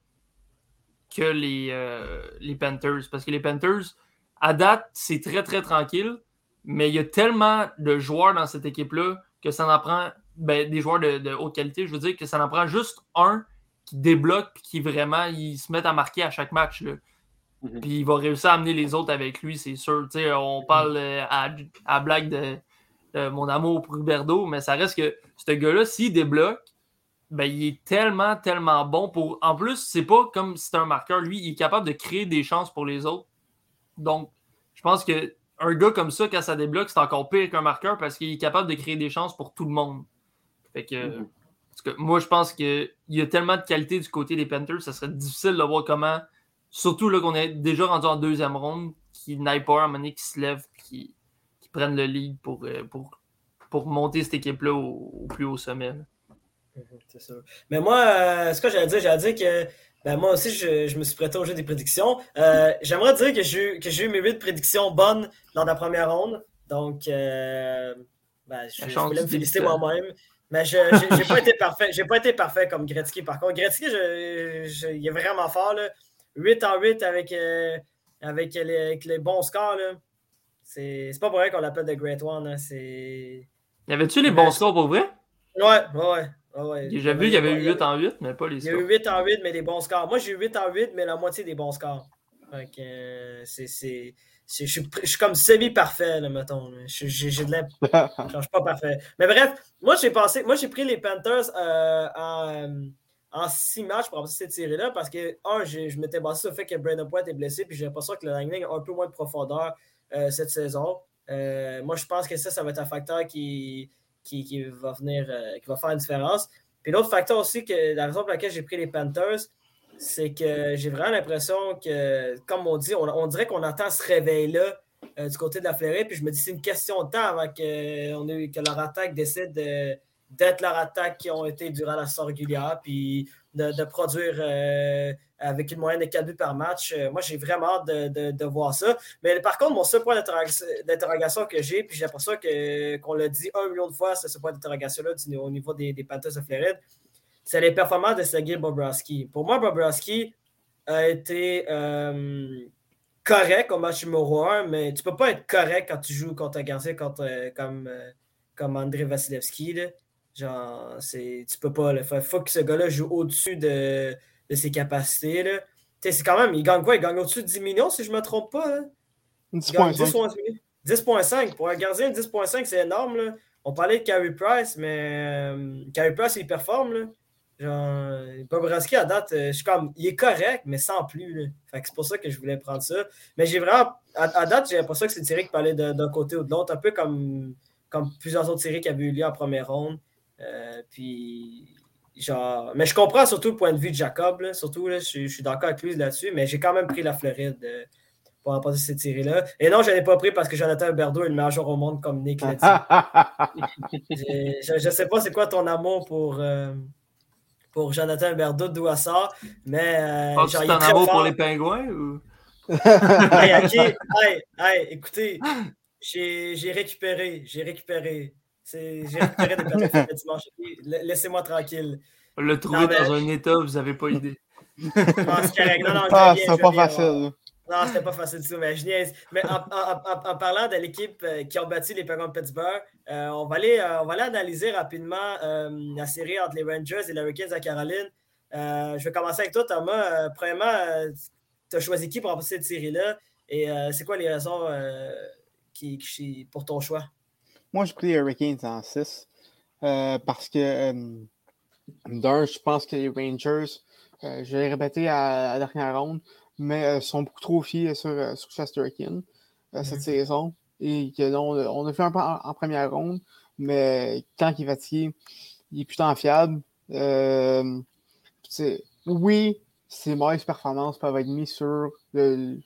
E: que les, euh, les Panthers. Parce que les Panthers, à date, c'est très très tranquille, mais il y a tellement de joueurs dans cette équipe-là que ça en prend ben, des joueurs de, de, haute qualité. Je veux dire que ça en prend juste un qui débloque puis qui vraiment ils se mettent à marquer à chaque match. Là. Mhm. Puis il va réussir à amener les autres avec lui, c'est sûr. on parle euh, à, blague de, mon amour pour Huberdo, mais ça reste que ce gars-là, s'il débloque, ben, il est tellement, tellement bon pour. En plus, c'est pas comme si c'était un marqueur. Lui, il est capable de créer des chances pour les autres. Donc, je pense que un gars comme ça, quand ça débloque, c'est encore pire qu'un marqueur parce qu'il est capable de créer des chances pour tout le monde. Fait que. Mhm moi, je pense qu'il y a tellement de qualité du côté des Panthers, ça serait difficile de voir comment Surtout là, qu'on est déjà rendu en deuxième ronde, qu'il n'aille pas un moment donné, qui se lève et qui, qui prenne le lead pour, euh, pour, pour monter cette équipe-là au, au plus haut sommet.
C: Mhm, C'est sûr. Mais moi, euh, ce que j'allais dire, j'allais dire que ben, moi aussi, je, je me suis prêté au jeu des prédictions. Euh, J'aimerais dire que j'ai eu- mes 8 prédictions bonnes lors de la première ronde. Donc, euh, ben, je, voulais me féliciter moi-même. Mais je j'ai j'ai pas été parfait. J'ai pas été parfait comme Gretzky. Par contre, Gretzky, je- il est vraiment fort. Là. 8 en 8 avec, euh, avec, les, avec les bons scores. C'est pas pour rien qu'on l'appelle The Great One. hein. C'est.
E: Y avait-tu les bons scores pour vrai?
C: Ouais, ouais, ouais, ouais.
E: J'ai vu qu'il y avait eu
C: Il
E: 8 en 8, mais pas les
C: il y a
E: scores.
C: eu 8 en 8, mais des bons scores. Moi, j'ai eu 8 en 8, mais la moitié des bons scores. Fait que, euh, c'est, c'est, c'est- je, suis, je suis comme semi-parfait, là, mettons. Je- J'ai, j'ai de je suis pas parfait. Mais bref, moi, j'ai pensé, moi, j'ai pris les Panthers euh, en, en 6 matchs pour avoir cette série-là parce que, un, j'ai- je m'étais basé sur le fait que Brandon Point est blessé, puis j'ai l'impression que le Lightning a un peu moins de profondeur euh, cette saison. Euh, moi, je pense que ça, ça va être un facteur qui, qui, va venir, euh, qui va faire une différence. Puis l'autre facteur aussi, que la raison pour laquelle j'ai pris les Panthers, c'est que j'ai vraiment l'impression que, comme on dit, on, dirait qu'on attend ce réveil-là euh, du côté de la Floride. Puis je me dis, c'est une question de temps avant que, on que leur attaque décide de- d'être leur attaque qui ont été durant la saison régulière, puis de, de produire euh, avec une moyenne de 4 buts par match. Euh, moi, j'ai vraiment hâte de, de- voir ça. Mais par contre, mon seul point d'interroga- d'interrogation que j'ai, puis j'ai l'impression qu'on l'a dit un million de fois, c'est ce point d'interrogation-là au niveau des, des Panthers de Floride, c'est les performances de Sergei Bobrovsky. Pour moi, Bobrovsky a été euh, correct au match numéro 1, mais tu peux pas être correct quand tu joues contre un gardien contre, euh, comme, comme André Vasilevski. là. Genre, tu peux pas. Il faut, faut que ce gars-là joue au-dessus de, de ses capacités. là. C'est quand même, il gagne quoi? Il gagne au-dessus de 10 millions, si je ne me trompe pas. hein? Il gagne 10
D: 10.5.
C: ou 11 millions. 10.5. Pour un gardien, 10.5, c'est énorme. Là. On parlait de Carey Price, mais euh, Carey Price, il performe. Là. Genre, Bobrovski, à date, euh, je suis comme, il est correct, mais sans plus. là. Fait que c'est pour ça que je voulais prendre ça. Mais j'ai vraiment, à, à date, j'ai l'impression que c'est série qui parlait d'un côté ou de l'autre, un peu comme, comme plusieurs autres séries qui avaient eu lieu en première ronde. Euh, puis, genre, mais je comprends surtout le point de vue de Jacob, là, surtout, là, je, suis- je suis d'accord avec lui là-dessus, mais j'ai quand même pris la Floride euh, pour remporter cette série-là. Et non, je ne l'ai pas pris parce que Jonathan Berdo est le meilleur joueur au monde, comme Nick l'a dit. Je ne sais pas c'est quoi ton amour pour, euh, pour Jonathan Berdo, d'où elle sort, mais euh, genre, il est très
E: amour
C: fort.
E: pour les pingouins ou?
C: Hey, ok. Hey, hey, écoutez, j'ai récupéré, j'ai récupéré. J'ai récupéré des de fête dimanche. La- Laissez-moi tranquille.
E: On l'a trouvé
C: Non, mais-
E: dans un état, vous avez pas idée.
C: Non, c'est correct. Non, non,
D: Ah, c'est pas
C: bien,
D: facile.
C: Non, c'était pas facile du tout, mais je niaise. Mais en, en- en- en parlant de l'équipe euh, qui ont battu les Penguins de Pittsburgh, euh, on, va aller, euh, on va aller analyser rapidement euh, la série entre les Rangers et les Hurricanes à Caroline. Euh, je vais commencer avec toi, Thomas. Euh, premièrement, tu as choisi qui pour remporter cette série-là? Et euh, c'est quoi les raisons euh, qui, qui- pour ton choix?
D: Moi, j'ai pris les Hurricanes en 6 euh, parce que, euh, d'un, je pense que les Rangers, euh, je l'ai répété à, à la dernière ronde, mais sont beaucoup trop fiés sur, sur Chesterkin cette
C: Mhm.
D: saison. Et que là, on, a- on a fait un peu en, en première ronde, mais quand il est fatigué, il est plus tant fiable. Oui, ses mauvaises performances peuvent être mises sur le,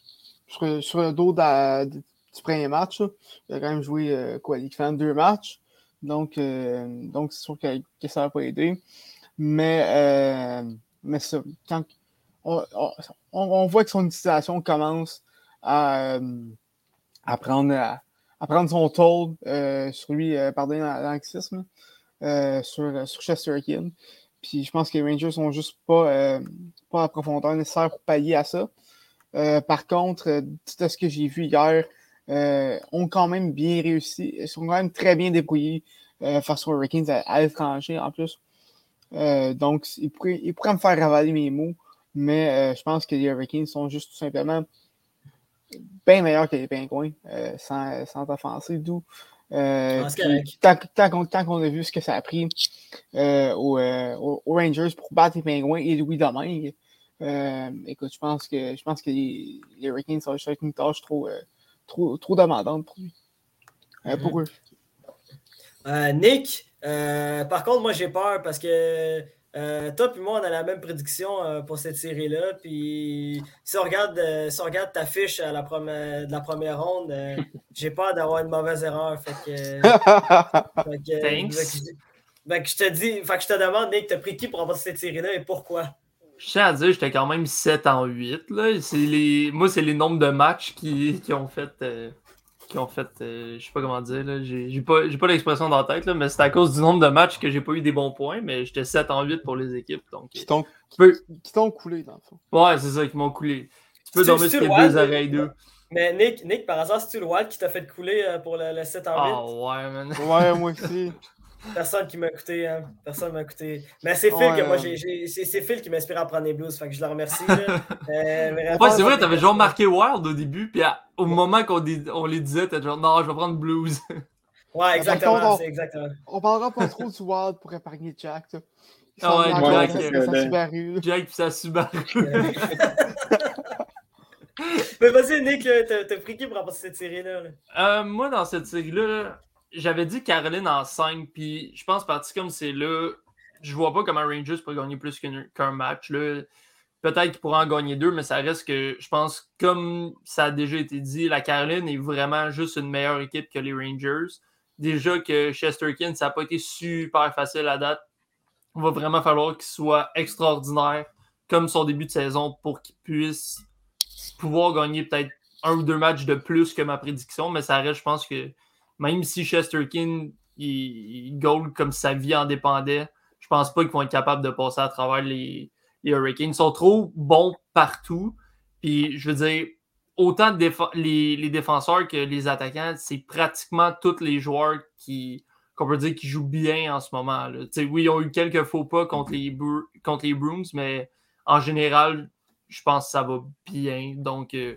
D: sur, sur le dos de la- du premier match. là. Il a quand même joué euh, quoi, l'équivalent de deux matchs. Donc, euh, donc c'est sûr que, ça va pas aider. Mais, euh, mais ça, quand on, voit que son utilisation commence à, prendre, à, son toll sur lui, pardon, l'anxisme, sur, sur Chesterkin. Puis je pense que les Rangers sont juste pas, pas à la profondeur nécessaire pour pallier à ça. Par contre, de ce que j'ai vu hier, ont quand même bien réussi. Ils sont quand même très bien débrouillés euh, face aux Hurricanes à, à l'étranger en plus. Euh, donc, ils pourraient, ils pourraient me faire ravaler mes mots, mais euh, je pense que les Hurricanes sont juste tout simplement bien meilleurs que les Pingouins, euh, sans, sans offenser, d'où. Euh,
C: Ah,
D: puis, tant, tant qu'on- tant qu'on a vu ce que ça a pris euh, aux, euh, Rangers pour battre les Pingouins et Louis Domingue, euh, écoute, je pense que je pense que les, les Hurricanes sont juste une tâche trop, euh, trop, trop demandante pour lui. Euh, pour eux.
C: Euh, Nick, euh, par contre, moi j'ai peur parce que Euh, toi et moi, on a la même prédiction euh, pour cette série-là. Puis si on regarde, euh, si on regarde ta fiche à la première, de la première ronde, euh, j'ai peur d'avoir une mauvaise erreur. Fait que, fait que-
E: Thanks.
C: fait que- fait que je te dis, fait que je te demande, Nick, t'as pris qui pour remporter cette série-là et pourquoi?
E: Je tiens à dire, j'étais quand même 7 en 8. Là. C'est les... Moi, c'est les nombres de matchs qui, qui ont fait. euh, Qui ont fait. euh, je sais pas comment dire. là. J'ai j'ai pas, j'ai pas l'expression dans la tête, là, mais c'est à cause du nombre de matchs que j'ai pas eu des bons points. Mais j'étais 7 en 8 pour les équipes. Donc,
D: Qui t'ont
E: tu peux...
D: qui t'ont coulé, dans le fond.
E: Ouais, c'est ça qui m'ont coulé. Tu peux dormir sur
C: le
E: tes deux oreilles d'eux.
C: Mais Nick, Nick, par hasard, c'est-tu le Wild qui t'a fait couler euh, pour le, le 7 en 8?
E: Ah ouais, man.
D: Ouais, moi aussi.
C: Personne qui m'a écouté, hein. Personne m'a écouté. Mais c'est Phil
D: Ouais,
C: que moi, j'ai, c'est, Phil qui m'inspire à prendre les blues. Fait que je le remercie. Euh,
E: Ouais, c'est vrai, t'avais genre marqué Wild au début, puis à- au moment qu'on on les disait, t'es genre non, je vais prendre Blues.
C: Ouais, exactement.
D: Contre, on-
C: C'est exactement.
D: On parlera pas trop du Wild pour épargner Jack. ça. Il
E: Ah ouais,
F: Jack,
D: avec
F: euh,
D: sa
F: ben-
D: Subaru.
E: Jack pis sa Subaru.
C: Mais vas-y, Nick, t'as pris qui pour remporter cette série-là? là?
E: Euh, moi, dans cette série-là, j'avais dit Caroline en 5, puis je pense, parti comme c'est là, je vois pas comment Rangers peut gagner plus qu'un match. Peut-être qu'ils pourraient en gagner deux, mais ça reste que, je pense, comme ça a déjà été dit, la Caroline est vraiment juste une meilleure équipe que les Rangers. Déjà que Chesterkin, ça n'a pas été super facile à date. Il va vraiment falloir qu'il soit extraordinaire, comme son début de saison, pour qu'il puisse pouvoir gagner peut-être un ou deux matchs de plus que ma prédiction, mais ça reste, je pense que même si Chesterkin il, goal comme sa vie en dépendait, je pense pas qu'ils vont être capables de passer à travers les, Hurricanes. Ils sont trop bons partout. Puis je veux dire, autant les, défenseurs que les attaquants, c'est pratiquement tous les joueurs qui qu'on peut dire qui jouent bien en ce moment. là. Oui, ils ont eu quelques faux pas contre les, contre les Bruins, mais en général, je pense que ça va bien. Donc, euh,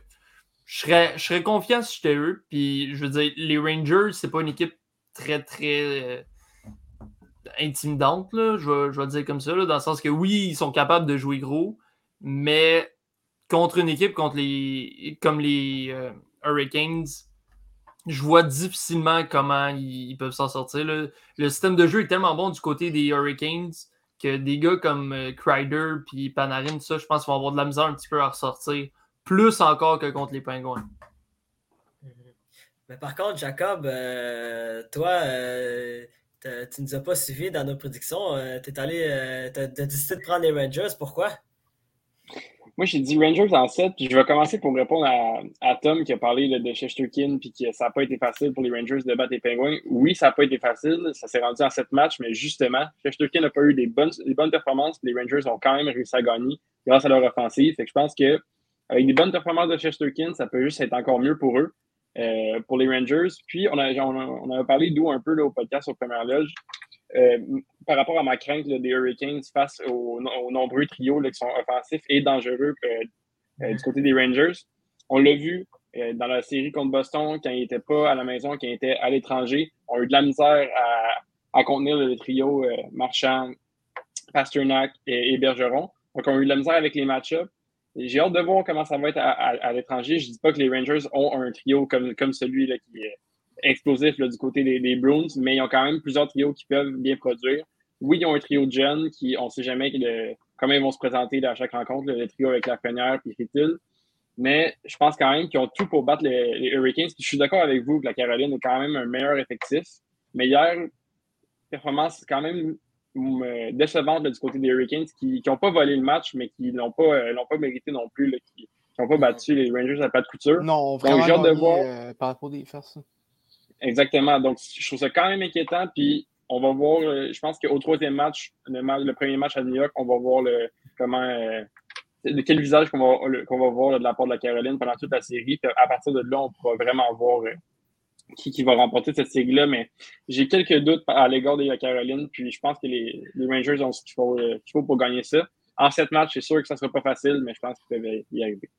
E: je serais, je serais confiant si j'étais eux. Puis, je veux dire, les Rangers, c'est pas une équipe très, très euh, intimidante, là, je, vais, je vais dire comme ça, là, dans le sens que oui, ils sont capables de jouer gros, mais contre une équipe contre les, comme les euh, Hurricanes, je vois difficilement comment ils, peuvent s'en sortir. là. Le système de jeu est tellement bon du côté des Hurricanes que des gars comme euh, Kreider puis Panarin, tout ça, je pense qu'ils vont avoir de la misère un petit peu à ressortir. Plus encore que contre les Pingouins.
C: Mais par contre, Jacob, euh, toi, euh, tu nous as pas suivis dans nos prédictions. Euh, t'es allé, euh, t'as, t'as décidé de prendre les Rangers. Pourquoi?
F: Moi, j'ai dit Rangers en 7, puis je vais commencer pour répondre à, à Tom qui a parlé là, de Shesterkin, puis que ça n'a pas été facile pour les Rangers de battre les Penguins. Oui, ça n'a pas été facile, ça s'est rendu en 7 matchs, mais justement, Shesterkin n'a pas eu des bonnes, des bonnes performances, puis les Rangers ont quand même réussi à gagner grâce à leur offensive. Fait que je pense que avec des bonnes performances de Shesterkin, ça peut juste être encore mieux pour eux, euh, pour les Rangers. Puis, on, a, parlé d'où un peu au podcast aux premières loges. Euh, par rapport à ma crainte des Hurricanes face aux, nombreux trios qui sont offensifs et dangereux euh, du côté des Rangers. On l'a vu dans la série contre Boston, quand ils n'étaient pas à la maison, quand ils étaient à l'étranger. On a eu de la misère à, contenir le trio Marchand, Pasternak et, et Bergeron. Donc, on a eu de la misère avec les match-ups. J'ai hâte de voir comment ça va être à, l'étranger. Je ne dis pas que les Rangers ont un trio comme, celui là, qui est explosif du côté des, des mais ils ont quand même plusieurs trios qui peuvent bien produire. Oui, ils ont un trio de jeunes qui, on ne sait jamais comment ils vont se présenter à chaque rencontre, le trio avec Lafrenière et Ritil. Mais je pense quand même qu'ils ont tout pour battre les, Hurricanes. Je suis d'accord avec vous que la Caroline est quand même un meilleur effectif. Mais hier, performance quand même euh, décevante là, du côté des Hurricanes qui n'ont pas volé le match, mais qui ne l'ont pas, euh, l'ont pas mérité non plus, là, qui n'ont pas battu les Rangers à pas de couture.
D: Non, vraiment.
F: j'ai hâte de
D: gagné,
F: voir.
D: euh, par rapport des fesses.
F: Exactement. Donc, je trouve ça quand même inquiétant. Puis, on va voir, euh, je pense qu'au troisième match, le, premier match à New York, on va voir le, comment, de quel visage qu'on va, le- qu'on va voir là, de la part de la Caroline pendant toute la série. Puis, à partir de là, on pourra vraiment voir qui, va remporter cette série-là. Mais j'ai quelques doutes à l'égard de la Caroline. Puis, je pense que les, les Rangers ont ce qu'il faut, euh, pour gagner ça. En sept matchs, c'est sûr que ça ne sera pas facile, mais je pense qu'ils peuvent y arriver.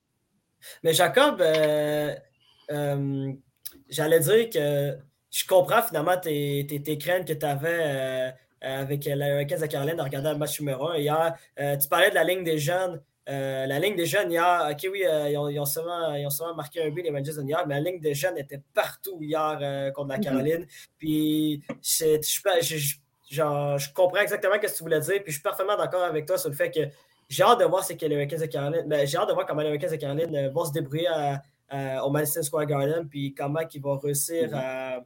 C: Mais Jacob, euh, euh, j'allais dire que je comprends finalement tes, tes, tes craintes que tu avais avec la de Caroline en regardant le match numéro 1 hier. Euh, tu parlais de la ligne des jeunes. Euh, la ligne des jeunes hier, ok, oui, euh, ils, ont, ils, ont sûrement, ils ont sûrement marqué un but, les Rangers de hier, mais la ligne des jeunes était partout hier euh, contre la Caroline. Puis, je, je, je, genre, je comprends exactement ce que tu voulais dire, puis je suis parfaitement d'accord avec toi sur le fait que j'ai hâte de voir ce que les Hurricanes de Caroline. Ben, j'ai hâte de voir comment les Hurricanes de Caroline vont se débrouiller à, à, au Madison Square Garden, puis comment ils vont réussir à,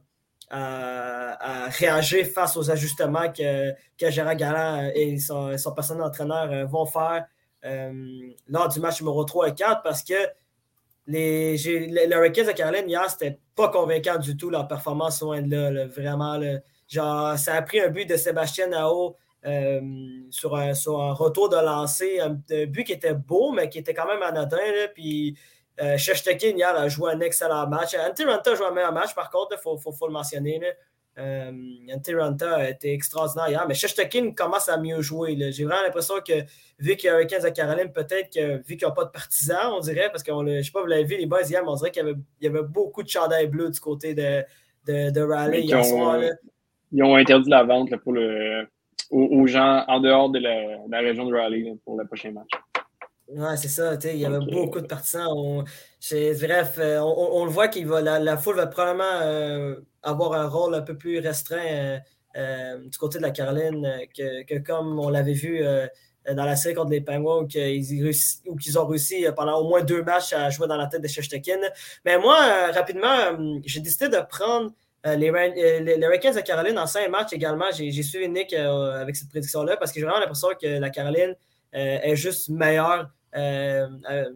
C: à, à, réagir face aux ajustements que, que Gérard Galland et son, son personnel d'entraîneur vont faire lors du match numéro 3 et 4 parce que les, les, de Caroline hier, c'était pas convaincant du tout leur performance loin de là, vraiment. Genre, ça a pris un but de Sébastien Nao euh, sur, un, retour de lancer, un, but qui était beau, mais qui était quand même anodin. Là, puis euh, a joué un excellent match. Antti Ranta a joué un meilleur match, par contre, il faut, faut, faut, le mentionner. Euh, Antti Ranta a été extraordinaire hier, mais Sheshtakin commence à mieux jouer. J'ai vraiment l'impression que, vu qu'il y a un 15 à Caroline, peut-être que, vu qu'il n'y a pas de partisans, on dirait, parce que je ne sais pas, vous l'avez vu, les boys hier, mais on dirait qu'il y avait, il y avait beaucoup de chandails bleus du côté de, de, de Raleigh hier
F: ont,
C: soir. Là.
F: Ils ont interdit la vente là, pour le, aux, aux, gens en dehors de la, de la région de Raleigh là, pour le prochain match.
C: Ouais, c'est ça. Il y avait okay. beaucoup de partisans. On, bref, on, on, on, le voit qu'il va la, la, foule va probablement euh, avoir un rôle un peu plus restreint euh, euh, du côté de la Caroline que, que comme on l'avait vu euh, dans la série contre les Penguins, ou qu'ils ont réussi pendant au moins deux matchs à jouer dans la tête de Sheshtakin. Mais moi, rapidement, j'ai décidé de prendre les, Hurricanes de Caroline en cinq matchs également. J'ai suivi Nick avec cette prédiction-là parce que j'ai vraiment l'impression que la Caroline est juste meilleure euh,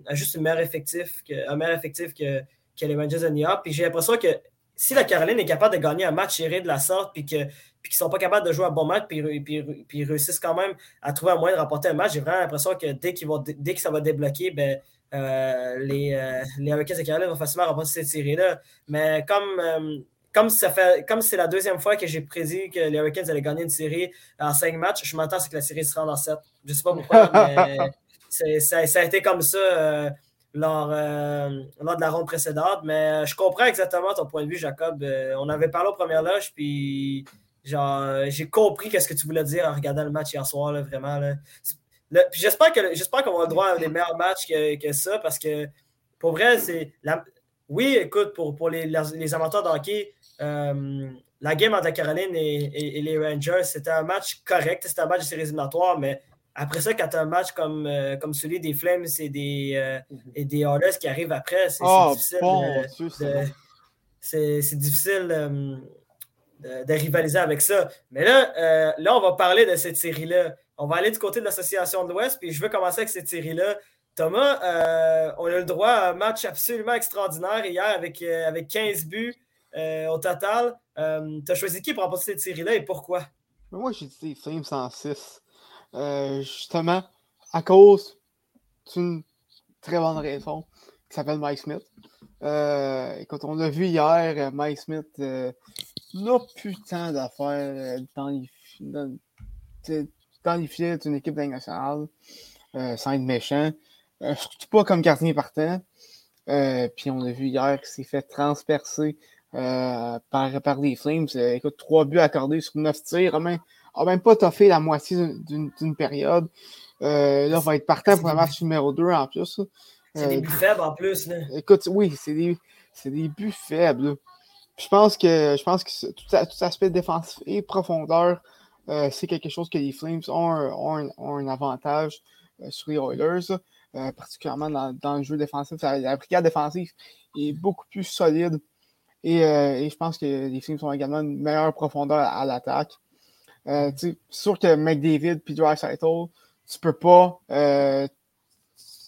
C: a, juste un meilleur effectif que, un meilleur effectif que, que les Rangers de New York. Puis j'ai l'impression que si la Caroline est capable de gagner un match serré de la sorte, puis qu'ils ne sont pas capables de jouer un bon match, puis, puis, puis, ils réussissent quand même à trouver un moyen de remporter un match, j'ai vraiment l'impression que dès, qu vont, dès que ça va débloquer, ben, euh, les, euh, les Hurricanes de Caroline vont facilement remporter cette série-là. Mais comme, euh, comme ça fait comme c'est la deuxième fois que j'ai prédit que les Hurricanes allaient gagner une série en cinq matchs, je m'attends à ce que la série se rende en sept. Je ne sais pas pourquoi, mais ça, ça, a été comme ça euh, lors, euh, lors, de la ronde précédente. Mais euh, je comprends exactement ton point de vue, Jacob. on avait parlé aux premières loges, puis j'ai compris qu'est-ce que tu voulais dire en regardant le match hier soir, vraiment. J'espère qu'on va avoir droit à des meilleurs matchs que, que, ça, parce que pour vrai, c'est. Oui, écoute, pour, pour les, les amateurs de hockey, la game entre Caroline et, et, les Rangers, c'était un match correct, c'était un match de séries mais après ça, quand tu as un match comme, euh, comme celui des Flames et des, euh, et des Oilers qui arrivent après, c'est oh, difficile. Bon, c'est difficile de, de, de, rivaliser avec ça. Mais là, euh, là, on va parler de cette série-là. On va aller du côté de l'Association de l'Ouest, puis je veux commencer avec cette série-là. Thomas, euh, on a le droit à un match absolument extraordinaire hier avec, avec 15 buts au total. tu as choisi qui pour remporter cette série-là et pourquoi?
D: Moi, j'ai dit Flames 106. Euh, justement, à cause d'une très bonne raison qui s'appelle Mike Smith. Euh, écoute, on l'a vu hier, Mike Smith euh, n'a plus tant d'affaires dans les, dans, dans les filets d'une équipe nationale, sans être méchant. surtout pas comme gardien partant. Puis on a vu hier qu'il s'est fait transpercer par, par les Flames. écoute, trois buts accordés sur neuf tirs. Même, a même pas toffé la moitié d'une période. Euh, là, on va être partant pour le match numéro 2 en plus.
C: C'est euh, des buts faibles en plus. Là.
D: Écoute, oui, c'est des, des, buts faibles. Je pense que je pense que tout, tout aspect défensif et profondeur, euh, c'est quelque chose que les Flames ont un, ont un, ont un avantage euh, sur les Oilers, euh, particulièrement dans, dans, le jeu défensif. La brigade défensive est beaucoup plus solide. Et, et je pense que les Flames ont également une meilleure profondeur à, à l'attaque. Euh, c'est sûr que McDavid puis Cytle, tu peux pas euh,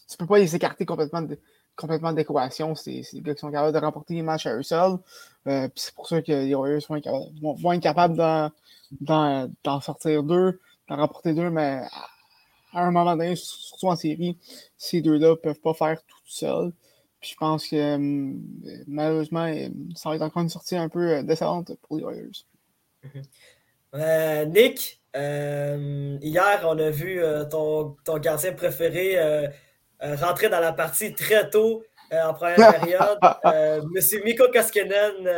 D: tu peux pas les écarter complètement de, complètement d'équation. C'est des gars qui sont capables de remporter les matchs à eux seuls. Euh, c'est pour ça que les Warriors vont, être capables d'en sortir deux, d'en remporter deux, mais à un moment donné, surtout en série, ces deux-là ne peuvent pas faire tout seuls. Puis je pense que euh, malheureusement, ça va être encore une sortie un peu décevante pour les Warriors.
C: Mm-hmm. Euh, Nick, euh, hier, on a vu euh, ton, ton, gardien préféré rentrer dans la partie très tôt en première période. Monsieur Miko Kaskinen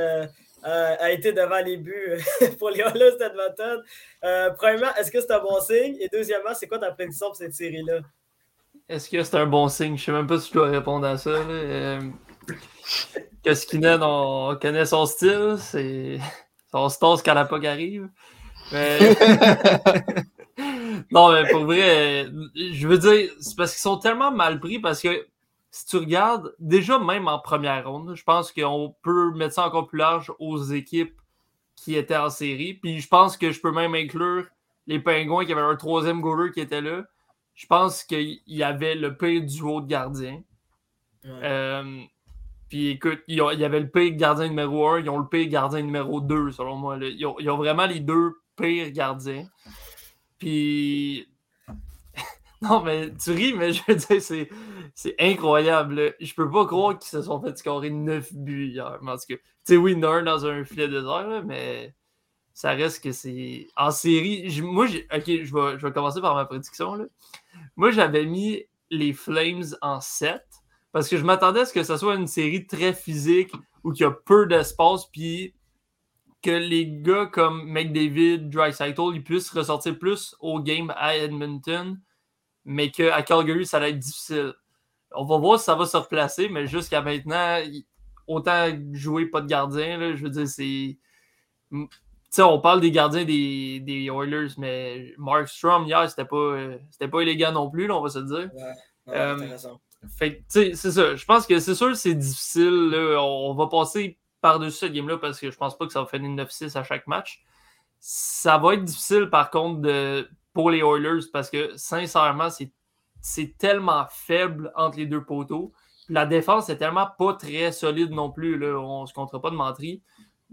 C: a été devant les buts pour les Oilers d'Edmonton. premièrement, est-ce que c'est un bon signe? Et deuxièmement, c'est quoi ta prédiction pour cette série-là?
E: Est-ce que c'est un bon signe? Je ne sais même pas si je dois répondre à ça. Kaskinen, on connaît son style. C'est son stance quand la POC arrive. Mais... non, mais pour vrai, je veux dire, c'est parce qu'ils sont tellement mal pris parce que si tu regardes, déjà même en première ronde, je pense qu'on peut mettre ça encore plus large aux équipes qui étaient en série. Puis je pense que je peux même inclure les Pingouins qui avaient un troisième goaler qui était là. Je pense qu'il y avait le pire duo de gardiens. Euh, puis écoute, il y avait le pire gardien numéro 1, ils ont le pire gardien numéro 2, selon moi. Ils ont, ils ont, vraiment les deux pires gardiens. Puis non, mais tu ris, mais je veux dire, c'est, incroyable. Je peux pas croire qu'ils se sont fait scorer 9 buts hier. Parce que, tu sais, oui, dans un filet désert, mais ça reste que c'est. En série, moi, j'ai... ok, je vais, je vais commencer par ma prédiction. Là. Moi, j'avais mis les Flames en 7 parce que je m'attendais à ce que ce soit une série très physique où il y a peu d'espace, puis que les gars comme McDavid, Dreisaitl, ils puissent ressortir plus au game à Edmonton mais qu'à Calgary, ça va être difficile. On va voir si ça va se replacer, mais jusqu'à maintenant, autant jouer pas de gardien, là, je veux dire, c'est. Tu sais, on parle des gardiens des, des Oilers, mais Mark Strom hier, c'était pas, c'était pas élégant non plus, là, on va se dire.
C: Ouais, ouais,
E: fait tu sais, c'est ça. Je pense que c'est sûr c'est difficile. Là. On va passer par-dessus ce game-là parce que je pense pas que ça va finir 9-6 à chaque match. Ça va être difficile, par contre, de pour les Oilers parce que sincèrement, c'est tellement faible entre les deux poteaux. La défense est tellement pas très solide non plus. Là. On ne se comptera pas de mentir.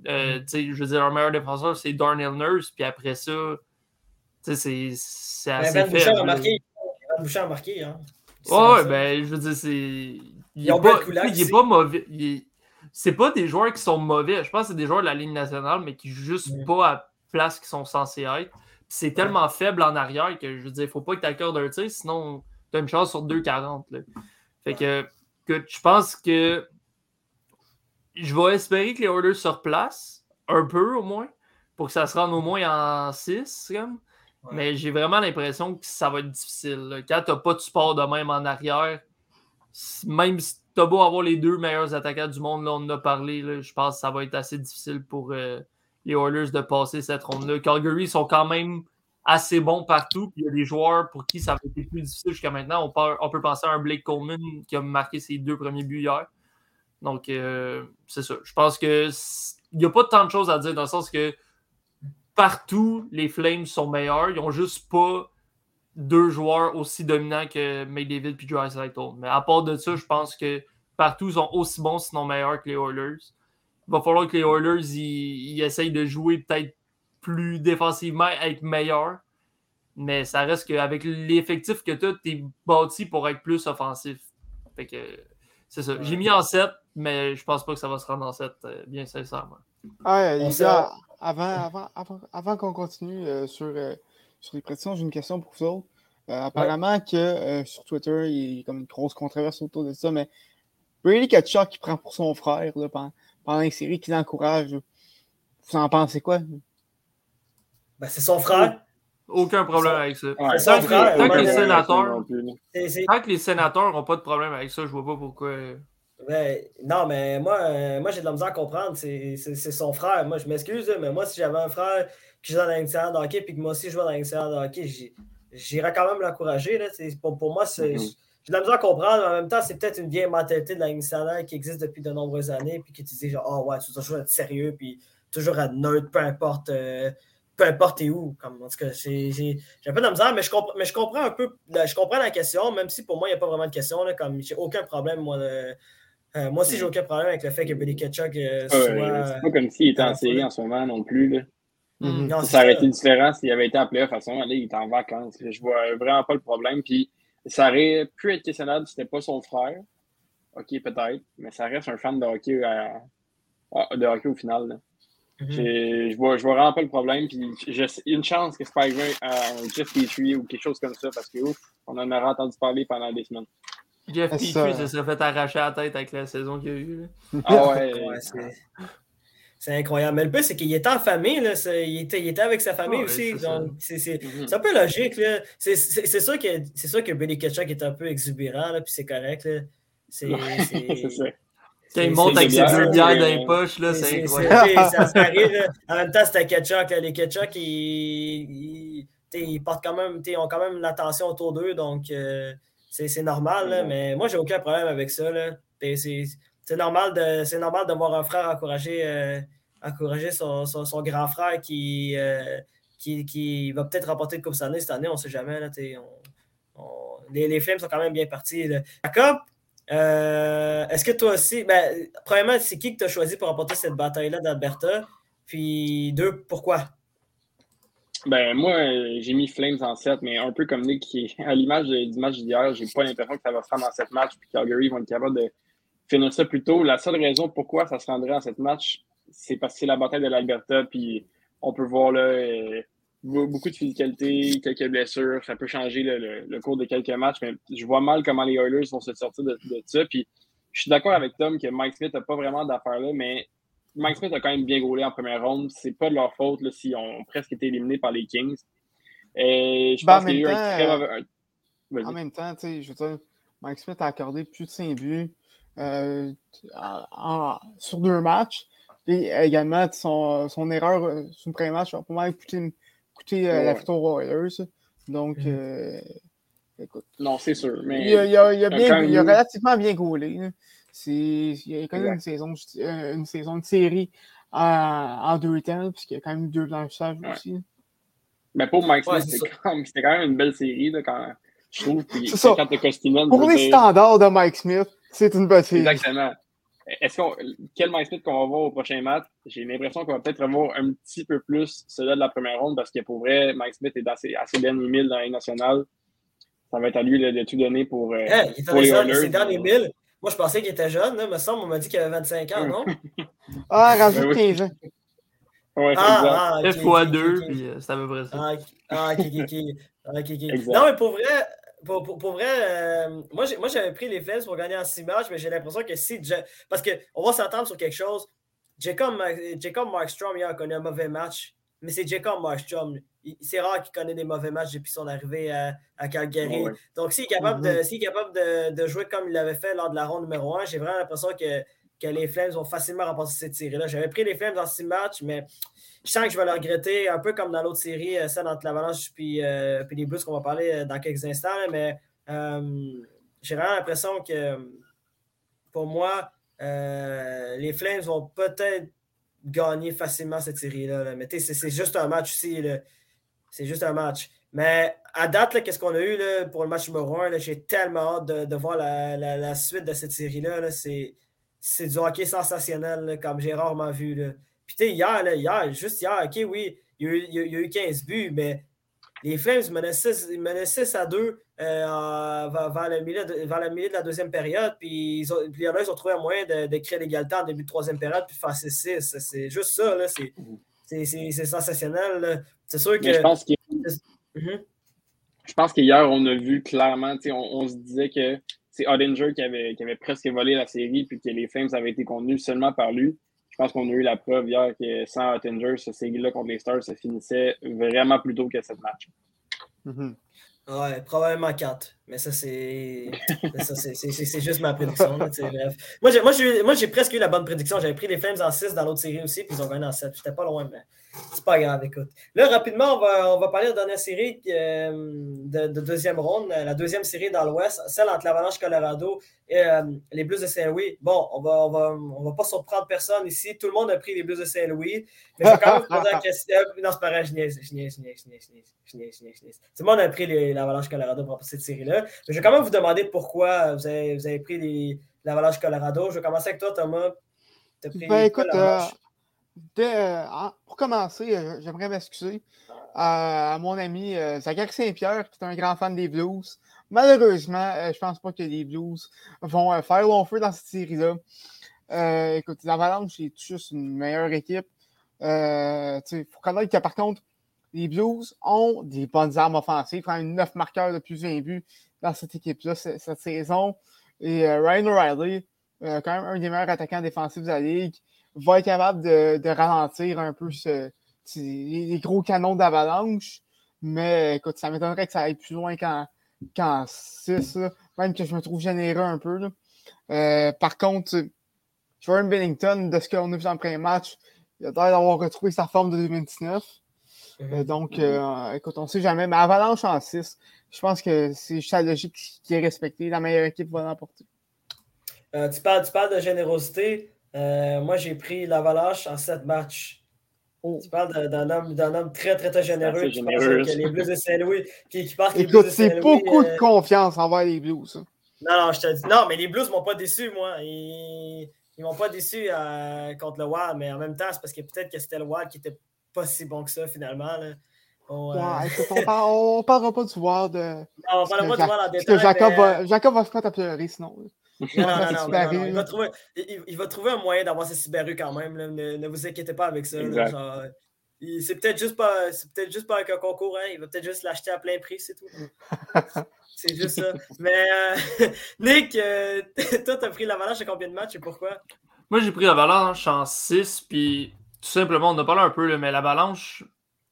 E: Euh, mm-hmm. Je veux dire, leur meilleur défenseur, c'est Darnell Nurse. Puis après ça, c'est assez ben faible.
C: A marqué, ben Bouchard a marqué. Hein.
E: Ouais, ben, je veux dire, c'est. Il n'est pas, il pas mauvais. C'est pas des joueurs qui sont mauvais. Je pense que c'est des joueurs de la Ligue nationale, mais qui jouent juste pas à place qu'ils sont censés être c'est tellement faible en arrière que je veux dire, il faut pas que tu accordes un tir, sinon tu as une chance sur 2,40. Fait que, que je pense que je vais espérer que les orders se replacent un peu au moins pour que ça se rende au moins en 6. Mais j'ai vraiment l'impression que ça va être difficile. Quand tu n'as pas de support de même en arrière, même si tu as beau avoir les deux meilleurs attaquants du monde, là, on en a parlé, je pense que ça va être assez difficile pour, euh, les Oilers de passer cette ronde-là. Calgary sont quand même assez bons partout. il y a des joueurs pour qui ça a été plus difficile jusqu'à maintenant. On, peut penser à un Blake Coleman qui a marqué ses deux premiers buts hier. Donc, euh, c'est ça. Je pense que il n'y a pas tant de choses à dire dans le sens que partout, les Flames sont meilleurs. Ils n'ont juste pas deux joueurs aussi dominants que McDavid et Drysdale. Mais à part de ça, je pense que partout, ils sont aussi bons, sinon meilleurs que les Oilers. Il va falloir que les Oilers ils, essayent de jouer peut-être plus défensivement, être meilleurs. Mais ça reste qu'avec l'effectif que tu as, tu es bâti pour être plus offensif. Fait que c'est ça. J'ai mis en 7, mais je pense pas que ça va se rendre en 7, euh, bien sincèrement.
D: Ah, les avant, avant, avant, qu'on continue euh, sur, euh, sur les prédictions, j'ai une question pour vous autres. apparemment que sur Twitter, il y a comme une grosse controverse autour de ça, mais Brady Kachuk qui prend pour son frère là, pendant, pendant une série qui l'encourage. Vous en pensez quoi?
C: Ben, c'est son frère.
E: Aucun problème avec ça.
C: son frère.
E: Tant que les sénateurs tant que les sénateurs n'ont pas de problème avec ça, je vois pas pourquoi.
C: Non, mais moi, euh, moi j'ai de la misère à comprendre. C'est son frère. Moi, je m'excuse, mais moi, si j'avais un frère qui joue dans l'initiative de hockey et que moi aussi je joue dans l'initiative de hockey, j'irais quand même l'encourager. Pour, pour moi, c'est. Mm-hmm j'ai de la misère à comprendre, mais en même temps, c'est peut-être une vieille mentalité de la nationale qui existe depuis de nombreuses années, puis qui te dit genre, oh ouais, tu dois toujours être sérieux, puis toujours être neutre, peu importe, euh, peu importe où. Comme, en tout cas, j'ai un peu de la misère, mais je, comprends, mais je comprends un peu, je comprends la question, même si pour moi, il n'y a pas vraiment de question, là, comme j'ai aucun problème, moi, euh, moi aussi, j'ai aucun problème avec le fait que Billy Ketchuk euh, soit.
F: c'est pas comme s'il était en série en ce moment non plus. Là. Mm-hmm. ça aurait été différent s'il avait été en playoff à ce moment-là, il était en vacances. Je vois vraiment pas le problème. Puis ça aurait pu être questionnable si c'était pas son frère. OK, peut-être, mais ça reste un fan de hockey, de hockey au final. Mhm. Je vois, je vois vraiment pas le problème. Puis il y a une chance que à un Jeff Petrie ou quelque chose comme ça parce que ouf, on en aurait entendu parler pendant des semaines.
E: Jeff Petrie ça serait fait arracher la tête avec la saison qu'il y a eu.
F: Ah ouais.
C: C'est incroyable. Mais le plus, c'est qu'il était en famille. Là. Il, était, il était avec sa famille aussi. Donc, c'est un peu logique. C'est sûr, que, sûr que Billy Ketchuk est un peu exubérant, là, puis c'est correct. C'est
E: Quand il
C: C'est-
E: monte
C: c'est-
E: avec ses
C: bien,
E: deux bières dans les poches, là,
C: C'est-
E: incroyable.
C: c'est- ça, ça arrive, là. En même temps, c'était Ketchuk. là. Les Ketchuk, ils, ils, t'sais, ils portent quand même, ils ont quand même l'attention autour d'eux, donc euh, c'est c'est normal. là. Mais moi, j'ai aucun problème avec ça. C'est c'est normal, de, c'est normal de voir un frère encourager, euh, encourager son, son- son grand frère qui, euh, qui, qui va peut-être remporter le Coupe Stanley cette année, on ne sait jamais. Là, t'sais, on- on- les, les Flames sont quand même bien partis. là. Jacob, euh, est-ce que toi aussi, ben, premièrement, c'est qui que tu as choisi pour remporter cette bataille-là d'Alberta? Puis deux, pourquoi?
F: Ben, moi, euh, j'ai mis Flames en 7, mais un peu comme Nick, qui, à l'image du match d'hier, j'ai pas l'impression que ça va se rendre en 7 matchs, puis Calgary vont être capables de finir ça plus tôt. La seule raison pourquoi ça se rendrait en 7 matchs, c'est parce que c'est la bataille de l'Alberta, puis on peut voir là, euh, be- beaucoup de physicalité, quelques blessures, ça peut changer le cours de quelques matchs, mais je vois mal comment les Oilers vont se sortir de, de ça. Puis je suis d'accord avec Tom que Mike Smith n'a pas vraiment d'affaires là, mais Mike Smith a quand même bien gaulé en première ronde. C'est pas de leur faute là, s'ils ont presque été éliminés par les Kings. Et je
D: Ben,
F: pense
D: en
F: qu'il y a eu un très mauvais. Vas-y.
D: En même temps, tu sais, je veux dire, Mike Smith a accordé plus de 5 buts euh, en- en- sur deux matchs. Et également, son, son erreur euh, sur le premier match a pas mal coûté, coûté, euh,
F: Ouais,
D: la victoire aux Oilers. Donc,
C: Mhm.
D: euh, écoute,
F: Non, c'est sûr. Mais
D: il a, il a- il a
F: quand
D: bien, il a relativement bien gaulé. Il a quand même une saison, euh, une saison de série en, en deux temps, puisqu'il y a quand même eu deux blanchissages
F: Ouais.
D: aussi.
F: mais pour Mike
C: Ouais,
F: Smith,
C: c'est
F: c'était quand, même- c'était quand même une belle série là, quand je trouve. Puis,
D: ça.
F: quand
D: Pour les
F: dire-
D: standards de Mike Smith, c'est une bonne série.
F: Exactement. Est-ce qu'on, quel Mike Smith qu'on va voir au prochain match? J'ai l'impression qu'on va peut-être revoir un petit peu plus celui de la première ronde parce que pour vrai, Mike Smith est assez, assez bien émile dans la nationale. Ça va être à lui là, de tout donner pour, euh,
C: Hey, il est
F: pour les
C: c'est dans les 1000. Moi, je pensais qu'il était jeune. Là, me semble, on m'a dit qu'il avait 25 ans, non?
D: Ah, rajoute
F: Ben oui.
D: 15 ans.
F: Ouais.
C: Ah, ah,
E: fois
C: ok,
E: deux,
C: ok.
E: puis euh, c'est à peu près ça.
C: Ah, ok, ah, ok, ok, ok. Ah. Non, mais pour vrai, pour, pour- pour vrai euh, moi, j'ai- moi, j'avais pris les Flames pour gagner en 6 matchs, mais j'ai l'impression que si. Parce qu'on va s'entendre sur quelque chose. Jacob Markstrom, hier, a connu un mauvais match, mais c'est Jacob Markstrom. C'est rare qu'il connaît des mauvais matchs depuis son arrivée à, à Calgary. Donc, s'il est capable, de, s'il est capable de, de jouer comme il l'avait fait lors de la ronde numéro 1, j'ai vraiment l'impression que, que les Flames vont facilement remporter cette série-là. J'avais pris les Flames en 6 matchs, mais je sens que je vais le regretter, un peu comme dans l'autre série, euh, celle entre l'Avalanche puis, euh, puis les Blues qu'on va parler euh, dans quelques instants. là, mais euh, j'ai vraiment l'impression que pour moi, euh, les Flames vont peut-être gagner facilement cette série-là. là. Mais c'est c'est juste un match aussi. là. C'est juste un match. Mais à date, qu'est-ce qu'on a eu là, pour le match numéro 1? J'ai tellement hâte de, voir la, la- suite de cette série-là. là. C'est du hockey sensationnel, comme j'ai rarement vu. Puis tu sais, hier, hier, juste hier, OK, oui, il y, a eu, il y a- il y a eu 15 buts, mais les Flames menaient 6, ils menaient 6 à 2 euh, vers, le milieu de, vers de la deuxième période. Puis, là, ils ont trouvé un moyen de, créer l'égalité en début de troisième période puis de faire 6-6. C'est juste ça, là. C'est, c'est, c'est- c'est sensationnel. C'est sûr que.
F: Mais je pense que
C: Mhm.
F: je pense qu'hier, on a vu clairement, tu sais, on, on se disait que c'est Odinger qui avait, qui avait presque volé la série, puis que les Flames avaient été contenus seulement par lui. Je pense qu'on a eu la preuve hier que sans Odinger, ce série-là contre les Stars se finissait vraiment plus tôt que cette match.
D: Mhm.
C: Ouais, probablement 4. Mais ça, c'est. c'est juste ma prédiction. Bref. Moi, j'ai, presque eu la bonne prédiction. J'avais pris les Flames en 6 dans l'autre série aussi, puis ils ont gagné en 7. J'étais pas loin, mais c'est pas grave, écoute. Là, rapidement, on va, on va parler de la dernière série euh, de, deuxième ronde, la deuxième série dans l'Ouest, celle entre l'Avalanche Colorado et euh, les Blues de Saint-Louis. Bon, on va, on va, on va pas surprendre personne ici. Tout le monde a pris les Blues de Saint-Louis. Mais je vais quand même poser la question. Euh, non, c'est pas vrai, je je niaise, je niaise, je. Tout le monde a pris l'Avalanche Colorado pour cette série-là. Mais je vais quand même vous demander pourquoi vous avez, vous avez pris les- l'Avalanche Colorado. Je vais commencer avec toi, Thomas. T'as pris
D: Ben écoute, euh, dès, euh, pour commencer, euh, j'aimerais m'excuser à, mon ami Zachary Saint-Pierre, qui est un grand fan des Blues. Malheureusement, euh, je pense pas que les Blues vont faire long feu dans cette série-là. Euh, écoute, l'Avalanche, c'est juste une meilleure équipe. Il faut connaître que par contre, les Blues ont des bonnes armes offensives, quand même 9 marqueurs de plus de 20 buts dans cette équipe-là ce- cette saison. Et euh, Ryan O'Reilly, euh, quand même un des meilleurs attaquants défensifs de la Ligue, va être capable de, de ralentir un peu ce- ce- les, gros canons d'avalanche. Mais écoute, ça m'étonnerait que ça aille plus loin qu'en qu'en 6, là. même que je me trouve généreux un peu. là. Euh, par contre, Jordan Bennington, de ce qu'on a vu dans le premier match, il a l'air d'avoir retrouvé sa forme de 2019. Euh, donc, écoute, on ne sait jamais. Mais Avalanche en 6, je pense que c'est juste la logique qui est respectée. La meilleure équipe va l'emporter.
C: Euh, tu, parles, tu parles de générosité. moi, j'ai pris l'Avalanche en 7 matchs.
D: Oh.
C: Tu parles d'un homme, d'un homme très, très, très généreux. Qui que les Blues de Saint-Louis. Qui, Blues
D: Écoute, c'est beaucoup
C: euh,
D: de confiance envers les Blues. ça.
C: Non, non, je te dis. Non, mais les Blues m'ont pas déçu, moi. Ils, ils m'ont pas déçu euh, contre le Wild, mais en même temps, c'est parce que peut-être que c'était le Wild qui était pas si bon que ça, finalement. Là. On, euh,
D: Ouais, écoute, on, par- on parlera pas du euh,
C: non, on parlera
D: que
C: pas du
D: parce
C: détail.
D: que Jacob,
C: mais-
D: va, Jacob va se mettre à pleurer sinon.
C: Non, non, non,
D: C'est
C: non,
D: Subaru,
C: non, non, Il, va trouver, il, il va trouver un moyen d'avoir ses Subaru quand même. là. Ne, ne vous inquiétez pas avec ça. il- c'est peut-être juste pas c'est peut-être juste pas avec un concours. hein. Il va peut-être juste l'acheter à plein prix, c'est tout. c'est juste ça. Mais euh, Nick, euh, toi, t'as pris l'avalanche à combien de matchs et pourquoi?
E: Moi, j'ai pris l'Avalanche en 6, puis tout simplement, on en a parlé un peu, mais l'Avalanche,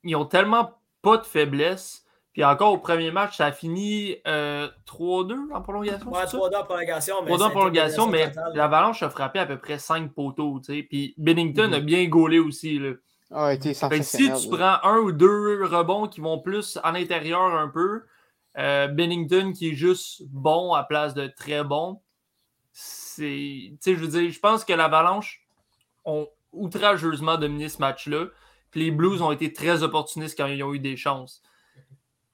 E: ils ont tellement pas de faiblesse. Puis encore au premier match, ça a fini euh, 3-2 en prolongation.
C: Ouais,
E: c'est ça?
C: 3 en prolongation. mais
E: 3
C: ça a
E: en
C: été
E: prolongation, mais l'Avalanche a frappé à peu près 5 poteaux. tu sais. Puis Bennington
D: Mhm.
E: a bien gaulé aussi. Là.
D: Ah, été
E: Fait que si tu prends un ou deux rebonds qui vont plus à l'intérieur un peu, euh, Bennington qui est juste bon à place de très bon, c'est. Tu sais, je veux dire, je pense que l'Avalanche ont outrageusement dominé ce match-là. Puis les Blues ont été très opportunistes quand ils ont eu des chances.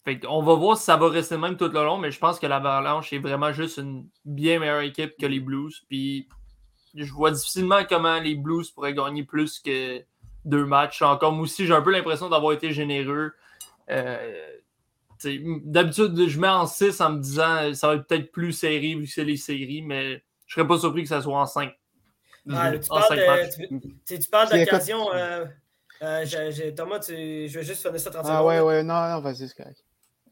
E: Fait on va voir si ça va rester le même tout le long, mais je pense que l'Avalanche est vraiment juste une bien meilleure équipe que les Blues. Puis je vois difficilement comment les Blues pourraient gagner plus que deux matchs. Encore, moi aussi, j'ai un peu l'impression d'avoir été généreux. Euh, D'habitude, je mets en 6 en me disant euh, ça va être peut-être plus serré vu que c'est les séries, mais je serais pas surpris que ça soit en 5.
C: Ah, tu
E: en
C: parles de- tu- tu- d'occasion. euh, euh, j'ai- j'ai- Thomas, tu- je vais juste finir ça 30
D: Ah
C: secondes.
D: ouais, ouais, non, non, vas-y, c'est correct.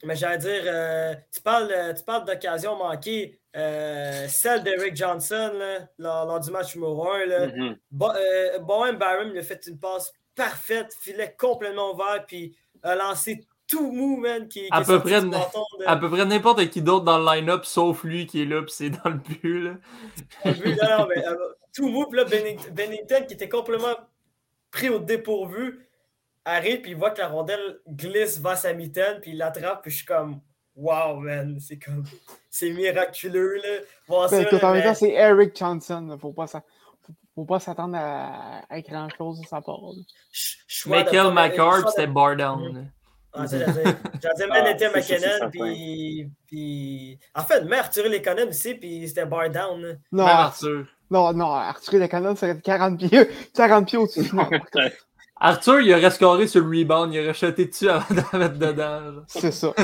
C: Mais j'allais dire, euh, tu parles, euh, tu parles d'occasion manquée. euh, celle d'Eric Johnson là, lors, lors du match numéro 1. Là.
F: Mhm.
C: Bo- euh, Bowen Barham lui a fait une passe parfaite, filet complètement ouvert, puis a lancé tout mou, man. Qui, qui
E: À
C: est
E: peu près de- À peu près n'importe qui d'autre dans le line-up, sauf lui qui est là, puis c'est dans le but. Là.
C: Oui, non, non, mais, euh, tout mou, puis là, Bennington, Bennington, qui était complètement pris au dépourvu, arrive, puis il voit que la rondelle glisse vers sa mitaine, puis il l'attrape, puis je suis comme, wow, man, c'est comme, c'est miraculeux, là.
D: Ben, écoute,
C: là,
D: en même
C: mais-
D: temps, c'est Eric Johnson. là. Faut pas faut- faut pas s'attendre à, à grand-chose de sa part.
E: Michael
C: de-
E: c'était bar down. là.
C: Ah, tu sais, j'allais dire- j'allais dire
F: Ah,
C: Manette
F: c'est ça, c'est
C: McKinnon, puis, puis... En fait, mais Arthur Lekonen aussi, puis c'était bar down. là.
D: Non,
E: Même
D: Ar-
E: Arthur.
D: Non, non, Arthur Lecanon serait 40 pieds, 40 pieds au-dessus.
E: Arthur, il aurait scoré sur le rebound, il aurait jeté dessus avant de la mettre dedans.
D: C'est ça.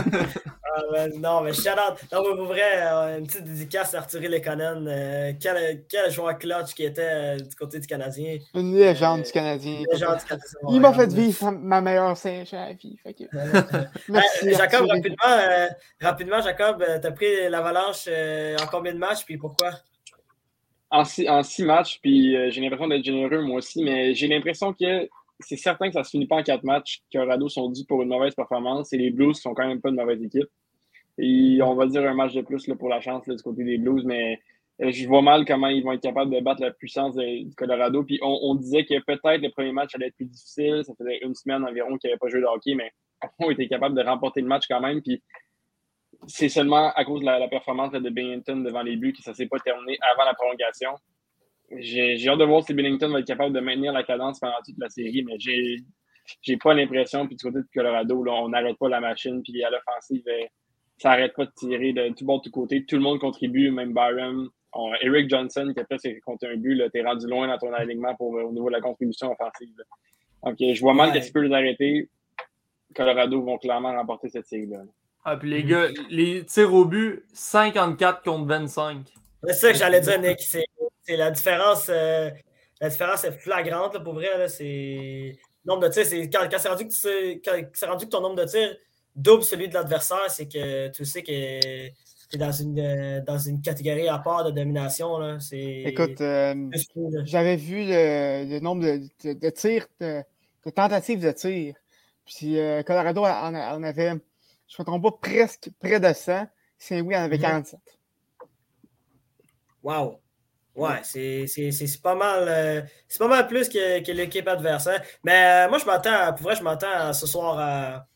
C: Ah, non, mais shout out. Non, mais pour vrai, euh, une petite dédicace à Arthur Lekonen. euh, quel, quel joueur clutch qui était euh, du côté du Canadien.
D: Une légende du Canadien.
C: Le genre du Canadien,
D: Il m'a fait vivre ma meilleure sèche à la vie. Fait que... Merci.
C: Euh, Jacob, rapidement, euh, rapidement, Jacob, t'as pris l'avalanche euh, en combien de matchs, puis pourquoi?
F: En six, matchs, puis euh, j'ai l'impression d'être généreux moi aussi, mais j'ai l'impression que c'est certain que ça se finit pas en quatre matchs, que Rado sont dus pour une mauvaise performance et les Blues sont quand même pas une mauvaise équipe. Et on va dire un match de plus là, pour la chance du côté des Blues, mais euh, je vois mal comment ils vont être capables de battre la puissance du Colorado. Puis on, disait que peut-être le premier match allait être plus difficile. Ça faisait une semaine environ qu'ils n'avaient pas joué de hockey, mais on était capable de remporter le match quand même. Puis c'est seulement à cause de la, la performance là, de Bennington devant les buts que ça ne s'est pas terminé avant la prolongation. J'ai hâte de voir si Bennington va être capable de maintenir la cadence pendant toute la série, mais j'ai j'ai pas l'impression. Puis du côté de Colorado, là, on n'arrête pas la machine. Puis à l'offensive, euh, ça n'arrête pas de tirer de tout bord, de tout côté. Tout le monde contribue, même Byron. On- Eric Johnson, qui a fait ses comptes un but, là, t'es rendu loin dans ton alignement pour, euh, au niveau de la contribution offensive. là. Donc, euh, je vois mal
C: Ouais.
F: que tu peux les arrêter. Colorado vont clairement remporter cette série-là.
E: Ah, puis les gars, les tirs au but, 54 contre 25.
C: C'est ça que j'allais dire, Nick. C'est la différence. euh, la différence est flagrante, là, pour vrai. là, C'est. Nombre de tirs, c'est quand, quand c'est rendu, rendu que ton nombre de tirs double celui de l'adversaire, c'est que tu sais que tu es dans une, euh, dans une catégorie à part de domination. Là.
D: Écoute, euh, j'avais vu le, le nombre de, de- de tirs, de, de tentatives de tir. Puis euh, Colorado en, en avait, je ne me trompe pas, presque près de 100. Saint-Louis en avait
C: Mhm.
D: 47.
C: Wow. Ouais, c'est pas mal euh, c'est pas mal plus que, que l'équipe adverse. hein. Mais euh, moi, je m'attends, pour vrai, je m'attends ce soir à,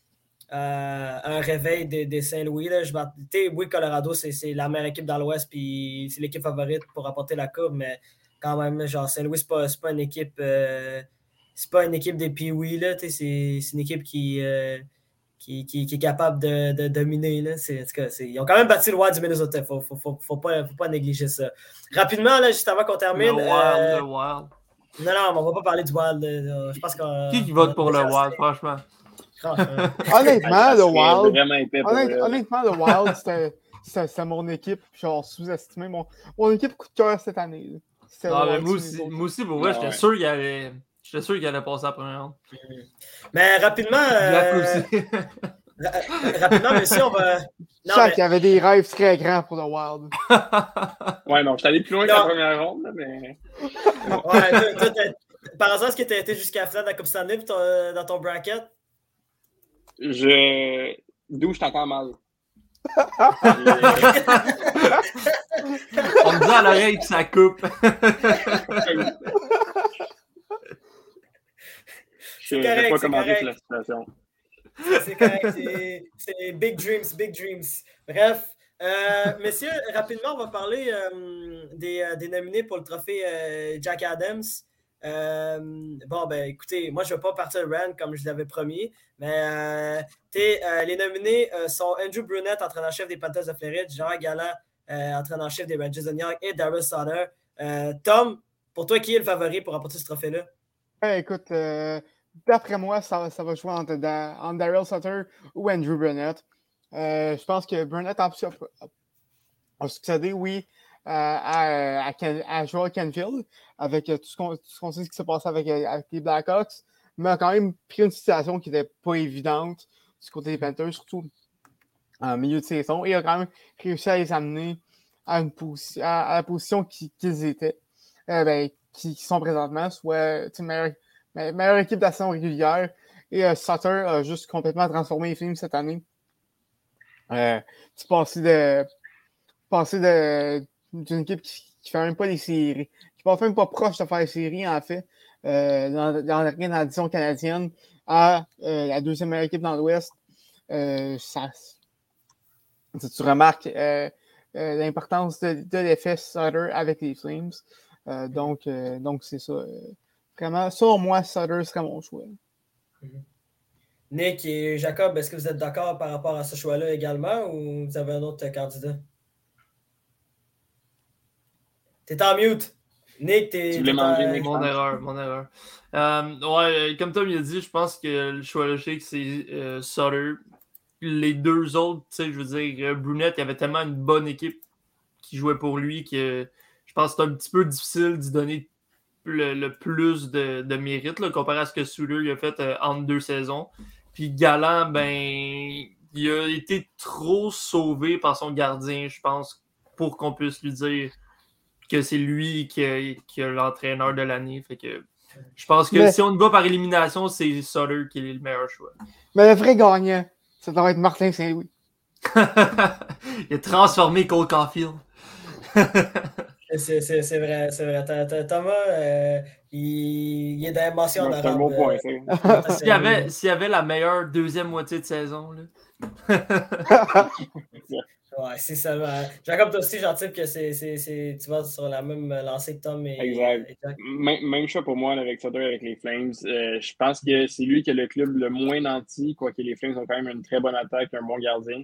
C: à un réveil des, des Saint-Louis. oui, Colorado, c'est la meilleure équipe dans l'Ouest, puis c'est l'équipe favorite pour apporter la coupe, mais quand même, genre, Saint-Louis, c'est pas, pas une équipe. euh, c'est pas une équipe des Pee-Wee, c'est une équipe qui. Qui, qui, qui est capable de, de dominer. Là. C'est- en tout cas, c'est- ils ont quand même battu le Wild du Minnesota. Il ne faut, faut, faut, faut pas, faut pas négliger ça. Rapidement, là, juste avant qu'on
E: Le
C: termine.
E: Wild,
C: euh,
E: le Wild.
C: non, non, on va pas parler du Wild. là. Je pense qu'on-
E: Qui qui vote pour le Wild, franchement?
D: Honnêtement, le Wild,
F: vraiment épais pour
D: honnêt-
F: eux.
D: honnêtement, le Wild, c'était- c'était c'était mon équipe, genre sous-estimé. Mon, mon équipe coup de cœur cette année. là. Le
E: Ah, mais
D: Wild
E: moi aussi,
D: autres.
E: moi aussi, pour vrai,
F: Ouais,
E: j'étais
F: ouais.
E: sûr qu'il allait. J'étais sûr qu'il allait passer la première ronde.
C: Mais rapidement, euh, rapidement, monsieur, on va. Non,
D: Chaque
C: mais-
D: avait des rêves très grands pour le Wild.
F: Ouais, non, je suis allé plus loin que la première ronde, mais.
C: ouais, toi- par hasard, est-ce que tu as été jusqu'à la finale de la Coupe Stanley ton- dans ton bracket?
F: Je. D'où je t'entends mal.
E: On me dit à l'oreille que ça coupe.
F: Je sais pas
C: c'est
F: comment la situation.
C: C'est correct, c'est- big dreams, big dreams. Bref, euh, messieurs, rapidement, on va parler euh, des, euh, des nominés pour le trophée euh, Jack Adams. Euh, bon, ben écoutez, moi je ne vais pas partir de Rand comme je l'avais promis, mais euh, euh, les nominés euh, sont Andrew Brunette, entraîneur-chef des Panthers de Floride, Jean Galland, euh, entraîneur-chef des Rangers de New York, et Daryl Sutter. Euh, Tom, pour toi, qui est le favori pour remporter ce trophée-là?
D: Ouais, écoute, euh, d'après moi, ça, ça va jouer entre, Da- entre Daryl Sutter ou Andrew Burnett. Euh, je pense que Burnett a, a- succédé, oui, à, à, Ken- à Joel Canfield, avec euh, tout ce qu'on sait ce qui s'est passé avec, euh, avec les Blackhawks, mais a quand même pris une situation qui n'était pas évidente du côté des Panthers, surtout en milieu de saison, et a quand même réussi à les amener à, une la position qui- qu'ils étaient, euh, ben, qui, qui sont présentement, soit meilleure, me- meilleure équipe saison régulière. Et euh, Sutter a juste complètement transformé les films cette année. Euh, tu passais de passer d'une équipe qui, qui fait même pas des séries, qui n'est même pas proche de faire des séries, en fait, euh, dans, dans, la- division canadienne, à la deuxième meilleure équipe dans l'Ouest. Tu, remarques l'importance de, de l'effet Sutter avec les Flames. Donc, donc c'est ça. Euh, vraiment, selon moi, Sutter serait mon choix.
C: Nick et Jacob, est-ce que vous êtes d'accord par rapport à ce choix-là également ou vous avez un autre candidat? T'es en mute. Nick, t'es.
F: Tu voulais manger, Nick?
E: Mon erreur, mon erreur. Euh, ouais, comme Tom l'a dit, je pense que le choix logique, c'est euh, Sutter. Les deux autres, tu sais, je veux dire, euh, Brunette, il y avait tellement une bonne équipe qui jouait pour lui que je pense que c'est un petit peu difficile d'y donner le, le plus de, de mérite là, comparé à ce que il a fait euh, entre deux saisons. Puis Galant, ben, il a été trop sauvé par son gardien, je pense, pour qu'on puisse lui dire que c'est lui qui a l'entraîneur de l'année. Fait que je pense que
D: Mais-
E: si on va par élimination, c'est Sutter qui est le meilleur choix.
D: Mais le vrai gagnant, ça doit être Martin Saint-Louis.
E: il a transformé Cole Caulfield.
C: C'est c'est- c'est vrai, c'est vrai. Thomas, euh, il, il est dans la mention
F: C'est un bon point,
C: euh.
E: S'il y, avait, y avait la meilleure deuxième moitié de saison, là.
C: Ouais, c'est seulement. Jacob, toi aussi, j'anticipe que c'est, c'est, c'est- tu vas sur la même lancée que Tom et,
F: Exact.
C: et.
F: Même, même choix pour moi avec Sutter, avec les Flames. Euh, je pense que c'est lui qui a le club le moins nanti, quoique les Flames ont quand même une très bonne attaque, un bon gardien.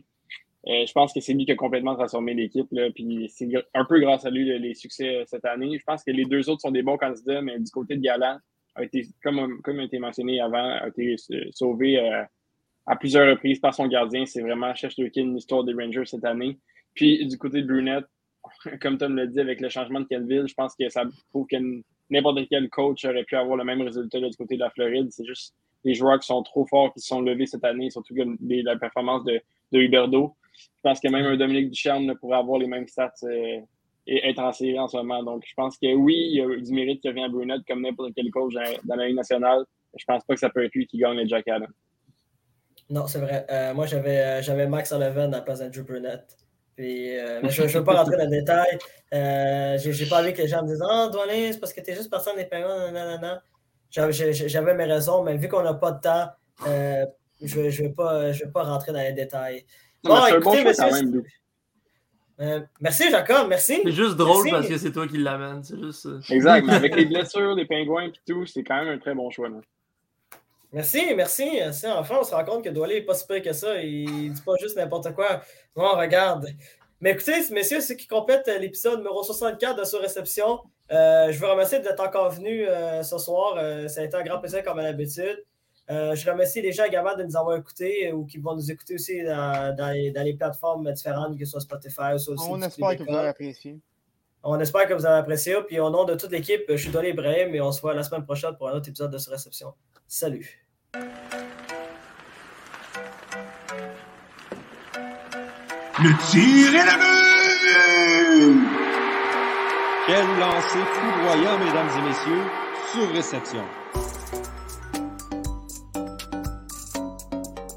F: Euh, je pense que c'est lui qui a complètement transformé l'équipe. Puis c'est un peu grâce à lui le- les succès euh, cette année. Je pense que les deux autres sont des bons candidats, mais du côté de Galant, a été, comme, a été mentionné avant, a été euh, sauvé à plusieurs reprises par son gardien. C'est vraiment Shesterkin, l'histoire des Rangers cette année. Puis du côté de Brunette, comme Tom l'a dit, avec le changement de Kenville, je pense que ça prouve que n'importe quel coach aurait pu avoir le même résultat là, du côté de la Floride. C'est juste les joueurs qui sont trop forts, qui se sont levés cette année, surtout la performance de, de Huberdo. Je pense que même un Dominique Ducharme là, pourrait avoir les mêmes stats euh, et être en série en ce moment. Donc, je pense que oui, il y a du mérite qui revient à Brunette comme n'importe quel coach dans, la Ligue nationale. Je pense pas que ça peut être lui qui gagne le Jack.
C: Non, c'est vrai. Euh, moi, j'avais, euh, j'avais Max Sullivan à la place d'Andrew euh, mais je ne veux pas rentrer dans le détail. Euh, j'ai pas envie que les gens me disent Ah, oh, c'est parce que tu es juste épingle. Non, non, non. J'avais mes raisons, mais vu qu'on n'a pas de temps, je ne je vais, vais pas rentrer dans les détails.
F: Non, bon, écoutez, bon quand même,
C: euh, merci, Jacob, merci.
E: C'est juste drôle parce que c'est toi qui l'amène. Juste...
F: Exact, mais avec les blessures, les pingouins et tout, c'est quand même un très bon choix. Là.
C: Merci, merci. Enfin, on se rend compte que Doualé n'est pas si pire que ça. Il ne dit pas juste n'importe quoi. Non, regarde. Mais écoutez, messieurs, ce qui complète l'épisode numéro 64 de Surréception. Euh, je vous remercie d'être encore venu euh, ce soir. Euh, ça a été un grand plaisir comme à l'habitude. Je remercie les gens également de nous avoir écoutés ou qui vont nous écouter aussi dans, les, plateformes différentes, que ce soit Spotify ou
D: aussi. On espère que vous avez apprécié.
C: On espère que vous avez apprécié. Puis au nom de toute l'équipe, je suis Dolly Ibrahim et on se voit la semaine prochaine pour un autre épisode de Surréception. Salut.
A: Le tir est la
B: Quel lancer foudroyant, mesdames et messieurs, sur réception.